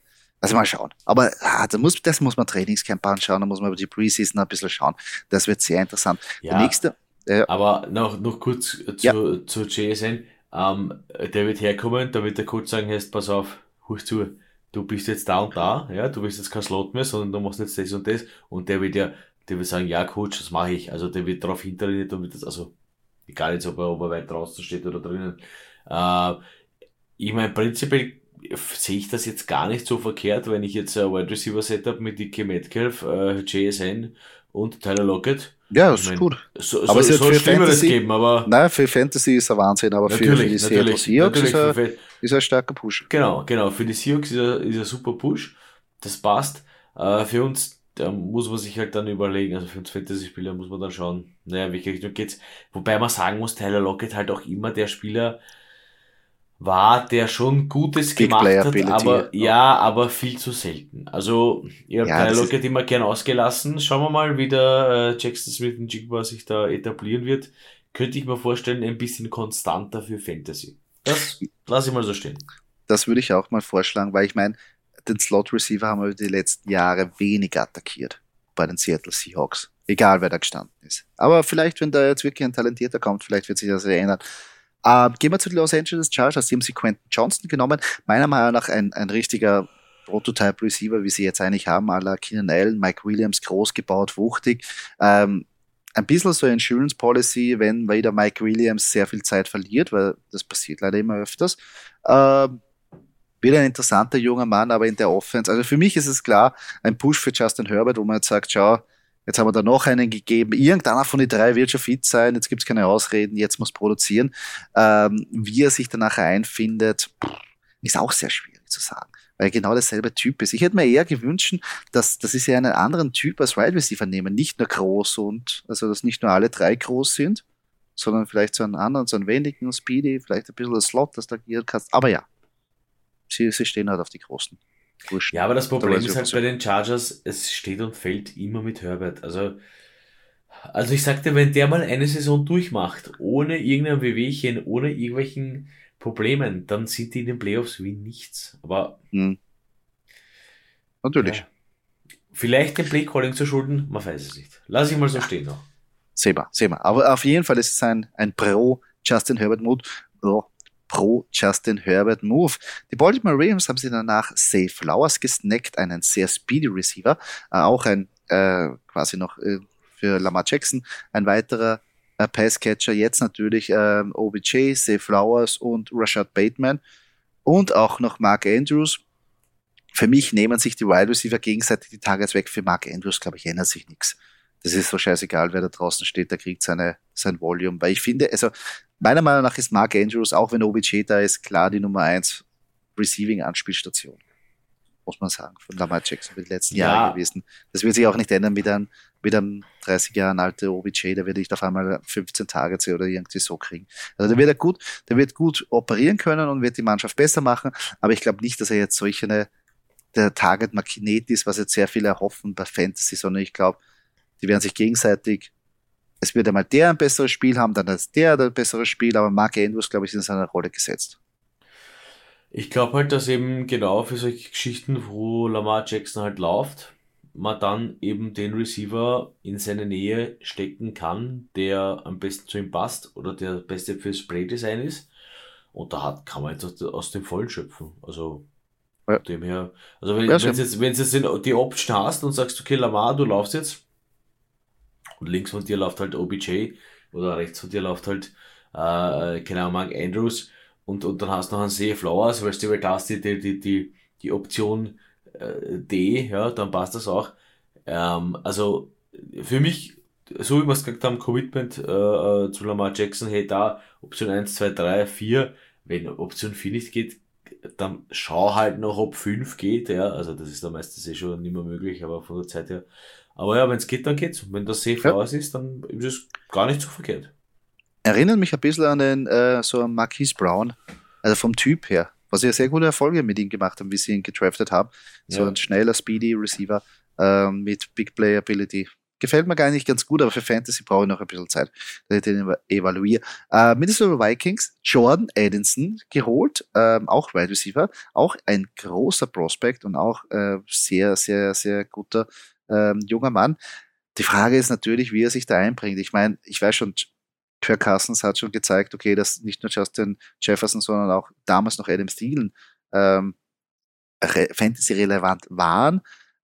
also mal schauen. Aber ah, da muss, das muss man Trainingscamp anschauen, da muss man über die Preseason ein bisschen schauen. Das wird sehr interessant. Ja. Der nächste, ja. Aber noch, noch kurz zu, ja. zu JSN. Ähm, der wird herkommen, da wird der Coach sagen, heißt, pass auf, huch zu, du bist jetzt da und da, ja, du bist jetzt kein Slot mehr, sondern du machst jetzt das und das. Und der wird ja, der wird sagen, ja, Coach, das mache ich. Also der wird darauf hinterlegt und wird das, also egal jetzt, ob er, ob er weit draußen steht oder drinnen. Äh, ich meine, prinzipiell sehe ich das jetzt gar nicht so verkehrt, wenn ich jetzt ein Wide Receiver Setup mit Dickie Metcalf, äh, JSN und Tyler Lockett ja, ist ich mein, gut. So, aber so, es soll Fantasy geben, aber. Nein, für Fantasy ist er Wahnsinn, aber für, für die Seattle Seahawks ist er, ist er ein starker Push. Genau, genau. Für die Seahawks ist er, ist er super Push. Das passt. Uh, für uns, da muss man sich halt dann überlegen, also für uns Fantasy-Spieler muss man dann schauen, naja, welche Richtung geht's. Wobei man sagen muss, Tyler Lockett halt auch immer der Spieler, war, der schon Gutes Big gemacht hat, aber ja, aber viel zu selten. Also, ich habe ja, Lockett immer gern ausgelassen. Schauen wir mal, wie der äh, Jackson Smith und Jigba sich da etablieren wird. Könnte ich mir vorstellen, ein bisschen konstanter für Fantasy. Das lasse ich mal so stehen. Das würde ich auch mal vorschlagen, weil ich meine, den Slot Receiver haben wir die letzten Jahre weniger attackiert bei den Seattle Seahawks. Egal, wer da gestanden ist. Aber vielleicht, wenn da jetzt wirklich ein Talentierter kommt, vielleicht wird sich das ändern. Äh, gehen wir zu den Los Angeles Chargers. Die haben sich Quentin Johnston genommen. Meiner Meinung nach ein, ein richtiger Prototype Receiver, wie sie jetzt eigentlich haben, à la Keenan Allen, Mike Williams, groß gebaut, wuchtig. Ähm, ein bisschen so Insurance Policy, wenn wieder Mike Williams sehr viel Zeit verliert, weil das passiert leider immer öfters. Ähm, wieder ein interessanter junger Mann, aber in der Offense. Also für mich ist es klar, ein Push für Justin Herbert, wo man jetzt sagt, schau, Jetzt haben wir da noch einen gegeben. Irgendeiner von den drei wird schon fit sein. Jetzt gibt es keine Ausreden. Jetzt muss produzieren. Ähm, wie er sich danach einfindet, ist auch sehr schwierig zu sagen, weil er genau derselbe Typ ist. Ich hätte mir eher gewünscht, dass, dass sie einen anderen Typ als Wide Receiver nehmen. Nicht nur groß und, also dass nicht nur alle drei groß sind, sondern vielleicht so einen anderen, so einen wendigen Speedy, vielleicht ein bisschen Slot, das du agieren kannst. Aber ja, sie, sie stehen halt auf die Großen. Wurscht. Ja, aber das Problem ist halt bei den Chargers, es steht und fällt immer mit Herbert. Also, also ich sagte, wenn der mal eine Saison durchmacht, ohne irgendein Wehwehchen, ohne irgendwelchen Problemen, dann sind die in den Playoffs wie nichts. Aber hm. natürlich. Ja, vielleicht den Playcalling zu schulden, man weiß es nicht. Lass ich mal so stehen noch. Sehen wir, sehen wir. Aber auf jeden Fall ist es ein, ein Pro Justin Herbert Mut. Oh, pro Justin Herbert Move. Die Baltimore Ravens haben sie danach Safe Flowers gesnackt, einen sehr speedy Receiver, äh, auch ein äh, quasi noch äh, für Lamar Jackson, ein weiterer äh, Passcatcher, jetzt natürlich äh, OBJ, Say Flowers und Rashad Bateman und auch noch Mark Andrews. Für mich nehmen sich die Wide Receiver gegenseitig die Targets weg. Für Mark Andrews, glaube ich, ändert sich nichts. Das ist so scheißegal, wer da draußen steht, der kriegt seine, sein Volume. Weil ich finde, also meiner Meinung nach ist Mark Andrews, auch wenn OBJ da ist, klar die Nummer eins Receiving-Anspielstation muss man sagen, von Lamar Jackson für die letzten ja. Jahre gewesen. Das wird sich auch nicht ändern mit einem, mit einem 30 Jahren alten OBJ, der wird nicht auf einmal 15 Tage oder irgendwie so kriegen. Also der wird er gut, der wird gut operieren können und wird die Mannschaft besser machen, aber ich glaube nicht, dass er jetzt solch eine, der Target-Magnet ist, was jetzt sehr viele erhoffen bei Fantasy, sondern ich glaube, die werden sich gegenseitig es wird einmal der ein besseres Spiel haben, dann als der ein besseres Spiel, aber Mark Andrews, glaube ich, ist in seiner Rolle gesetzt. Ich glaube halt, dass eben genau für solche Geschichten, wo Lamar Jackson halt läuft, man dann eben den Receiver in seine Nähe stecken kann, der am besten zu ihm passt oder der beste fürs Play-Design ist. Und da hat, kann man jetzt aus dem Vollen schöpfen. Also ja. dem her. Also wenn, ja, jetzt, wenn jetzt die Option hast und sagst, okay, Lamar, du laufst jetzt und links von dir läuft halt OBJ oder rechts von dir läuft halt, äh, keine Ahnung, Mark Andrews, und, und dann hast du noch einen See Flowers, weil du da hast die, die, die, die Option äh, D, ja, dann passt das auch. Ähm, also für mich, so wie wir es gesagt haben, Commitment äh, äh zu Lamar Jackson, hey, da Option 1, 2, 3, 4, wenn Option 4 nicht geht, dann schau halt noch, ob 5 geht, ja, also das ist dann meistens eh schon nicht mehr möglich, aber von der Zeit her. Aber ja, wenn es geht, dann geht's. Und wenn das Safe ja. aus ist, dann ist es gar nicht so verkehrt erinnert mich ein bisschen an den äh, so Marquise Brown, also vom Typ her, was ja sehr gute Erfolge mit ihm gemacht haben, wie sie ihn gedraftet haben. So ja. ein schneller, speedy Receiver ähm, mit Big Play Ability. Gefällt mir gar nicht ganz gut, aber für Fantasy brauche ich noch ein bisschen Zeit, dass ich den evaluiere. Äh, Minnesota Vikings, Jordan Addison geholt, ähm, auch Wide Receiver, auch ein großer Prospect und auch äh, sehr, sehr, sehr guter ähm, junger Mann. Die Frage ist natürlich, wie er sich da einbringt. Ich meine, ich weiß schon, Kirk Cousins hat schon gezeigt, okay, dass nicht nur Justin Jefferson, sondern auch damals noch Adam Thielen ähm, Fantasy-relevant waren.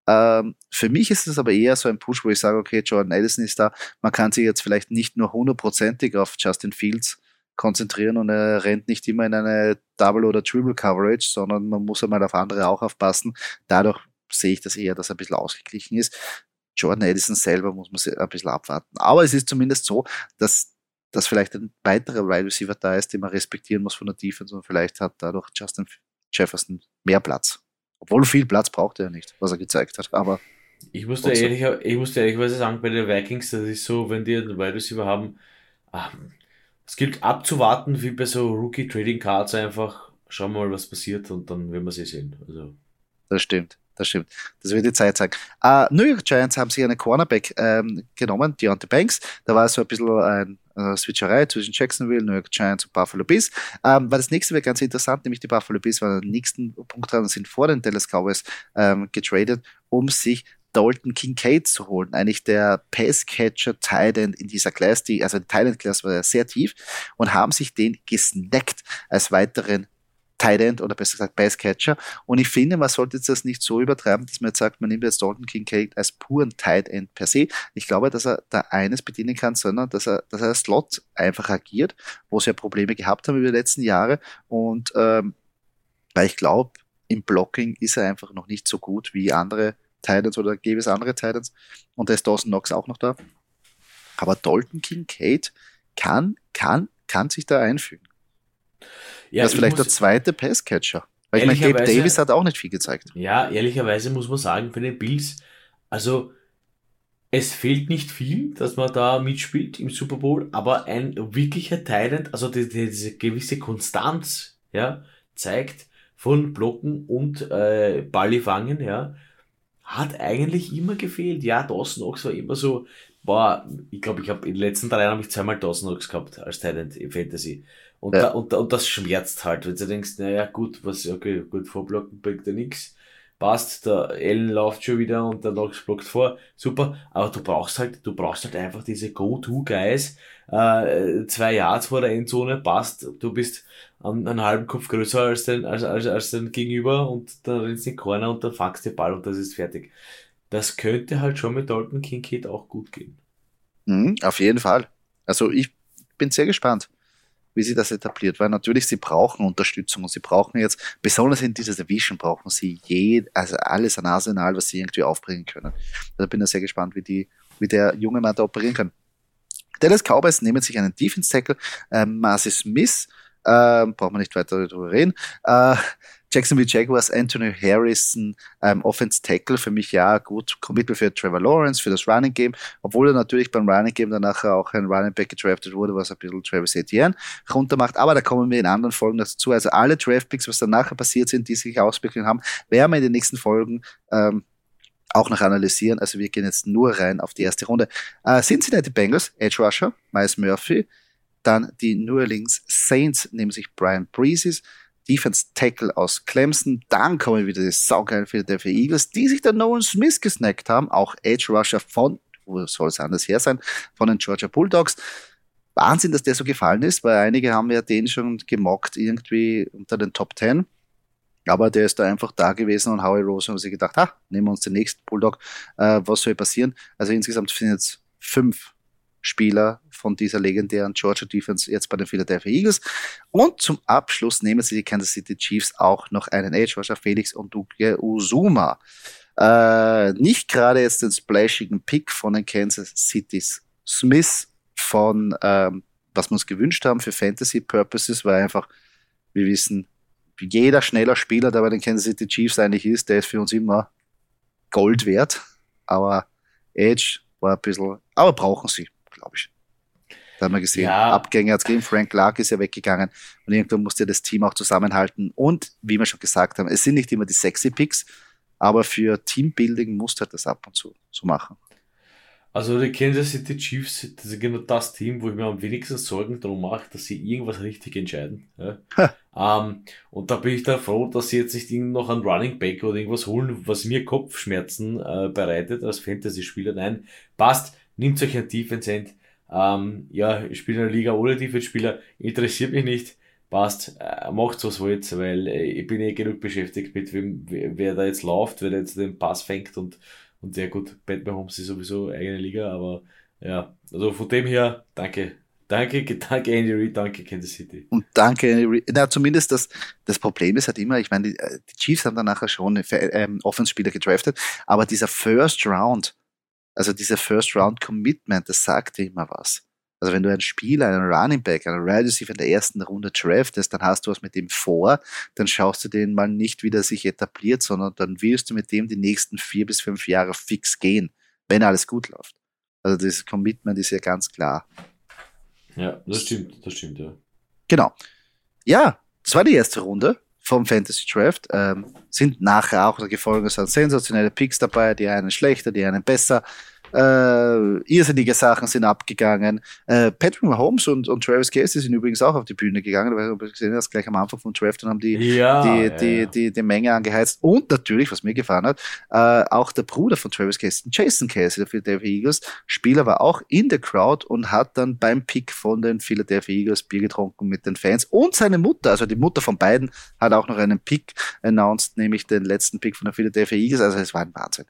Ähm, für mich ist es aber eher so ein Push, wo ich sage, okay, Jordan Addison ist da. Man kann sich jetzt vielleicht nicht nur hundertprozentig auf Justin Fields konzentrieren und er rennt nicht immer in eine Double- oder Triple-Coverage, sondern man muss einmal auf andere auch aufpassen. Dadurch sehe ich das eher, dass er ein bisschen ausgeglichen ist. Jordan Addison selber muss man ein bisschen abwarten. Aber es ist zumindest so, dass dass vielleicht ein weiterer Wide Receiver da ist, den man respektieren muss von der Defense und vielleicht hat dadurch Justin Jefferson mehr Platz. Obwohl viel Platz braucht er nicht, was er gezeigt hat, aber. Ich musste, ehrlich, ich musste ehrlicherweise sagen, bei den Vikings, das ist so, wenn die einen Wide Receiver haben, ah, es gilt abzuwarten, wie bei so Rookie Trading Cards einfach, schauen wir mal, was passiert und dann werden wir sie sehen. Also. Das stimmt das stimmt. Das wird die Zeit zeigen. Uh, New York Giants haben sich einen Cornerback ähm, genommen, Deontay Banks. Da war so ein bisschen ein äh, Switcherei zwischen Jacksonville, New York Giants und Buffalo Bills. Ähm, weil das nächste wäre ganz interessant, nämlich die Buffalo Bills waren den nächsten Punkt dran und sind vor den Dallas Cowboys ähm, getradet, um sich Dalton Kincaid zu holen, eigentlich der Passcatcher Titan in dieser Class, die, also die Titan Class war ja sehr tief und haben sich den gesnackt als weiteren Tight End oder besser gesagt Passcatcher. Und ich finde, man sollte jetzt das nicht so übertreiben, dass man jetzt sagt, man nimmt jetzt Dalton Kincaid als puren Tight End per se. Ich glaube, dass er da eines bedienen kann, sondern dass er, dass er als Slot einfach agiert, wo sie ja Probleme gehabt haben über die letzten Jahre. Und ähm, weil ich glaube, im Blocking ist er einfach noch nicht so gut wie andere Titans oder gäbe es andere Titans. Und da ist Dawson Knox auch noch da. Aber Dalton Kincaid kann, kann, kann sich da einfügen. Ja, das ist vielleicht der zweite Passcatcher. Weil ich meine, Gabe Davis hat auch nicht viel gezeigt. Ja, ehrlicherweise muss man sagen, für den Bills, also es fehlt nicht viel, dass man da mitspielt im Super Bowl, aber ein wirklicher Talent, also die, die, diese gewisse Konstanz, ja, zeigt von Blocken und äh, Balli fangen, ja, hat eigentlich immer gefehlt. Ja, Dawson Knox war immer so, boah, ich glaube, ich habe in den letzten drei Jahren habe ich zweimal Dawson Knox gehabt als Talent im Fantasy. Und, ja. da, und, und das schmerzt halt, wenn du denkst, naja, gut, was, okay, gut, vorblocken bringt ja nichts. Passt, der Ellen läuft schon wieder und der Nox blockt vor, super, aber du brauchst halt, du brauchst halt einfach diese Go-To-Guys, äh, zwei Yards vor der Endzone, passt, du bist einen, einen halben Kopf größer als dein, als, als, als dein Gegenüber und dann rennst du in den Corner und dann fangst du den Ball und das ist fertig. Das könnte halt schon mit Dalton Kincaid auch gut gehen. Mhm, auf jeden Fall. Also ich bin sehr gespannt, wie sie das etabliert, weil natürlich sie brauchen Unterstützung und sie brauchen jetzt, besonders in dieser Division brauchen sie je, also alles an Arsenal, was sie irgendwie aufbringen können. Da bin ich sehr gespannt, wie die, wie der junge Mann da operieren kann. Dallas Cowboys nehmen sich einen Defense Tackle, äh, Marcy Smith, äh, brauchen wir nicht weiter darüber reden. Äh, Jacksonville Jaguars, Anthony Harrison, ähm, Offense Tackle, für mich ja gut, Commitment für Trevor Lawrence, für das Running Game, obwohl er natürlich beim Running Game danach auch ein Running Back gedraftet wurde, was ein bisschen Travis Etienne runtermacht, aber da kommen wir in anderen Folgen dazu. Also alle Draft Picks, was danach passiert sind, die sich auswirken haben, werden wir in den nächsten Folgen ähm, auch noch analysieren. Also wir gehen jetzt nur rein auf die erste Runde. Äh, Cincinnati Bengals, Edge Rusher, Miles Murphy, dann die New Orleans Saints nehmen sich Brian Breezes, Defense Tackle aus Clemson. Dann kommen wieder die saugeilen Philadelphia Eagles, die sich dann Nolan Smith gesnackt haben. Auch Edge Rusher von, wo soll es anders her sein, von den Georgia Bulldogs. Wahnsinn, dass der so gefallen ist, weil einige haben ja den schon gemockt, irgendwie unter den Top 10. Aber der ist da einfach da gewesen und Howie Rose haben sich gedacht, ha, nehmen wir uns den nächsten Bulldog, äh, was soll passieren? Also insgesamt sind jetzt fünf Spieler von dieser legendären Georgia Defense jetzt bei den Philadelphia Eagles. Und zum Abschluss nehmen sie die Kansas City Chiefs auch noch einen Edge Rusher Felix und Duke Uzuma. Äh, nicht gerade jetzt den splashigen Pick von den Kansas City Smith von, ähm, was wir uns gewünscht haben für Fantasy Purposes, weil einfach, wir wissen, jeder schneller Spieler, der bei den Kansas City Chiefs eigentlich ist, der ist für uns immer Gold wert. Aber Edge war ein bisschen, aber brauchen sie glaube ich. Da haben wir gesehen, ja. Abgänge hat es gegeben, Frank Clark ist ja weggegangen und irgendwann musste das Team auch zusammenhalten. Und wie wir schon gesagt haben, es sind nicht immer die sexy Picks, aber für Teambuilding muss halt das ab und zu so machen. Also die Kansas City Chiefs, das ist genau das Team, wo ich mir am wenigsten Sorgen darum mache, dass sie irgendwas richtig entscheiden. Ja. ähm, und da bin ich da froh, dass sie jetzt nicht noch einen Running Back oder irgendwas holen, was mir Kopfschmerzen äh, bereitet als Fantasy-Spieler. Nein, passt nimmt euch ein Defense End. Ähm, ja, ich spiele in der Liga ohne Defense-Spieler, interessiert mich nicht. Passt, äh, macht was wollt, weil äh, ich bin eh genug beschäftigt mit wem, wer da jetzt läuft, wer da jetzt den Pass fängt und, und der gut, Batman Holmes ist sowieso eigene Liga, aber ja, also von dem her, danke. Danke, danke Andy Reid, danke Kansas City. Und danke Andy Reid. Na, zumindest das, das Problem ist halt immer, ich meine, die, äh, die Chiefs haben dann nachher schon ähm, Offenspieler gedraftet, aber dieser First Round, also dieser First Round Commitment, das sagt dir immer was. Also wenn du einen Spieler, einen Running Back, einen Wide Receiver in der ersten Runde draftest, dann hast du was mit dem vor, dann schaust du den mal nicht, wie der sich etabliert, sondern dann willst du mit dem die nächsten vier bis fünf Jahre fix gehen, wenn alles gut läuft. Also das Commitment ist ja ganz klar. Ja, das stimmt, das stimmt, ja. Genau. Ja, das war die erste Runde vom Fantasy Draft. Ähm, sind nachher auch gefolgt, es sind sensationelle Picks dabei, die einen schlechter, die einen besser. Äh, irrsinnige Sachen sind abgegangen. Äh, Patrick Mahomes und, und Travis Casey sind übrigens auch auf die Bühne gegangen, weil wir gesehen hast, gleich am Anfang vom Draft und haben die, ja, die, die, ja. die, die, Menge angeheizt. Und natürlich, was mir gefallen hat, äh, auch der Bruder von Travis Casey, Jason Casey, der Philadelphia Eagles, Spieler war auch in der Crowd und hat dann beim Pick von den Philadelphia Eagles Bier getrunken mit den Fans. Und seine Mutter, also die Mutter von beiden, hat auch noch einen Pick announced, nämlich den letzten Pick von der Philadelphia Eagles. Also es war ein Wahnsinn.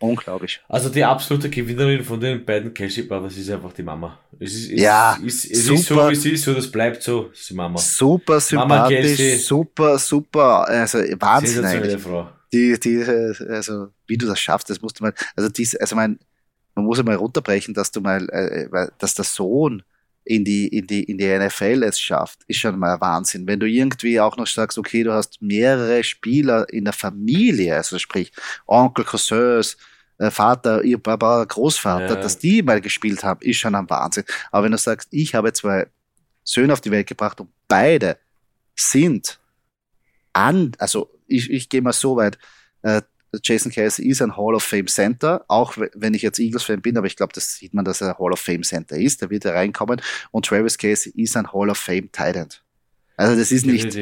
Unglaublich. Also die absolute Gewinnerin von den beiden Kelsey Brothers ist einfach die Mama. Es ist, es ja, ist, es super, ist so, wie sie ist, so das bleibt so, ist die Mama. Super sympathisch, super, super, also Wahnsinn eigentlich. Frau. Die, die, also wie du das schaffst, das musst du mal, also dies, also mein, man muss einmal runterbrechen, dass du mal, äh, dass der Sohn in die, in die, in die NFL es schafft, ist schon mal Wahnsinn. Wenn du irgendwie auch noch sagst, okay, du hast mehrere Spieler in der Familie, also sprich Onkel, Cousins, äh, Vater, ihr Papa, Großvater, ja. dass die mal gespielt haben, ist schon ein Wahnsinn. Aber wenn du sagst, ich habe zwei Söhne auf die Welt gebracht und beide sind an, also ich, ich gehe mal so weit, äh, Jason Kelsey ist ein Hall of Fame Center, auch wenn ich jetzt Eagles-Fan bin, aber ich glaube, das sieht man, dass er ein Hall of Fame Center ist, der wird da reinkommen und Travis Casey ist ein Hall of Fame Tight Also das ist nicht,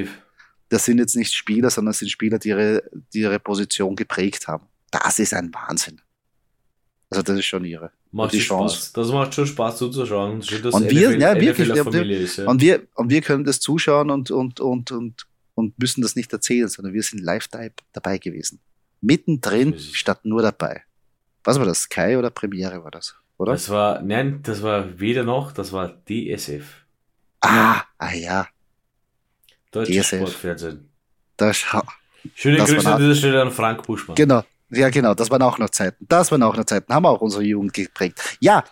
das sind jetzt nicht Spieler, sondern das sind Spieler, die ihre, die ihre Position geprägt haben. Das ist ein Wahnsinn. Also das ist schon ihre. Macht die Chance. Spaß. Das macht schon Spaß zuzuschauen. Schön, und wir, NFL, ja, wirklich, wir, ist, ja. und wir, und wir können das zuschauen und, und, und, und, und müssen das nicht erzählen, sondern wir sind live dabei gewesen. Mittendrin statt nur dabei. Was war das? Sky oder Premiere war das? oder? Das war, nein, das war weder noch, das war DSF. Ah, ah ja. Deutsches DSF. Sportfernsehen. Scha- Schöne Das Grüße an dieser Stelle an Frank Buschmann. genau. Ja, genau. Das waren auch noch Zeiten. Das waren auch noch Zeiten. Haben auch unsere Jugend geprägt. Ja.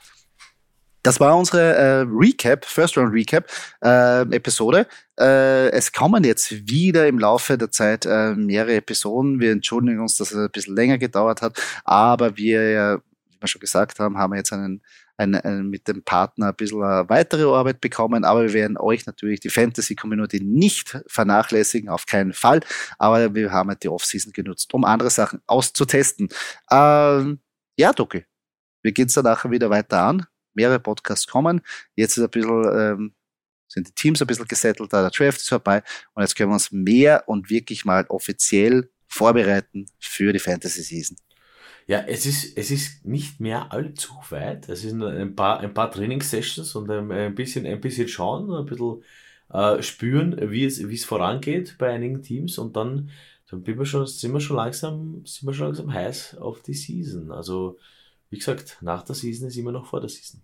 Das war unsere äh, Recap, First Round Recap äh, Episode. Äh, es kommen jetzt wieder im Laufe der Zeit äh, mehrere Episoden. Wir entschuldigen uns, dass es ein bisschen länger gedauert hat, aber wir, ja, wie wir schon gesagt haben, haben jetzt einen, einen, einen mit dem Partner ein bisschen äh, weitere Arbeit bekommen, aber wir werden euch natürlich die Fantasy Community nicht vernachlässigen, auf keinen Fall. Aber wir haben halt die Offseason genutzt, um andere Sachen auszutesten. Ähm, ja, Doki, wir gehen es dann nachher wieder weiter an. Mehrere Podcasts kommen. Jetzt ist ein bisschen, ähm, sind die Teams ein bisschen gesettelt, der Draft ist vorbei und jetzt können wir uns mehr und wirklich mal offiziell vorbereiten für die Fantasy Season. Ja, es ist, es ist nicht mehr allzu weit. Es sind ein paar, ein paar Trainingssessions und ein, ein bisschen, ein bisschen schauen, ein bisschen äh, spüren, wie es, wie es vorangeht bei einigen Teams und dann, dann bin wir schon, sind wir schon langsam, sind wir schon langsam heiß auf die Season. Also, wie gesagt, nach der Season ist immer noch vor der Season.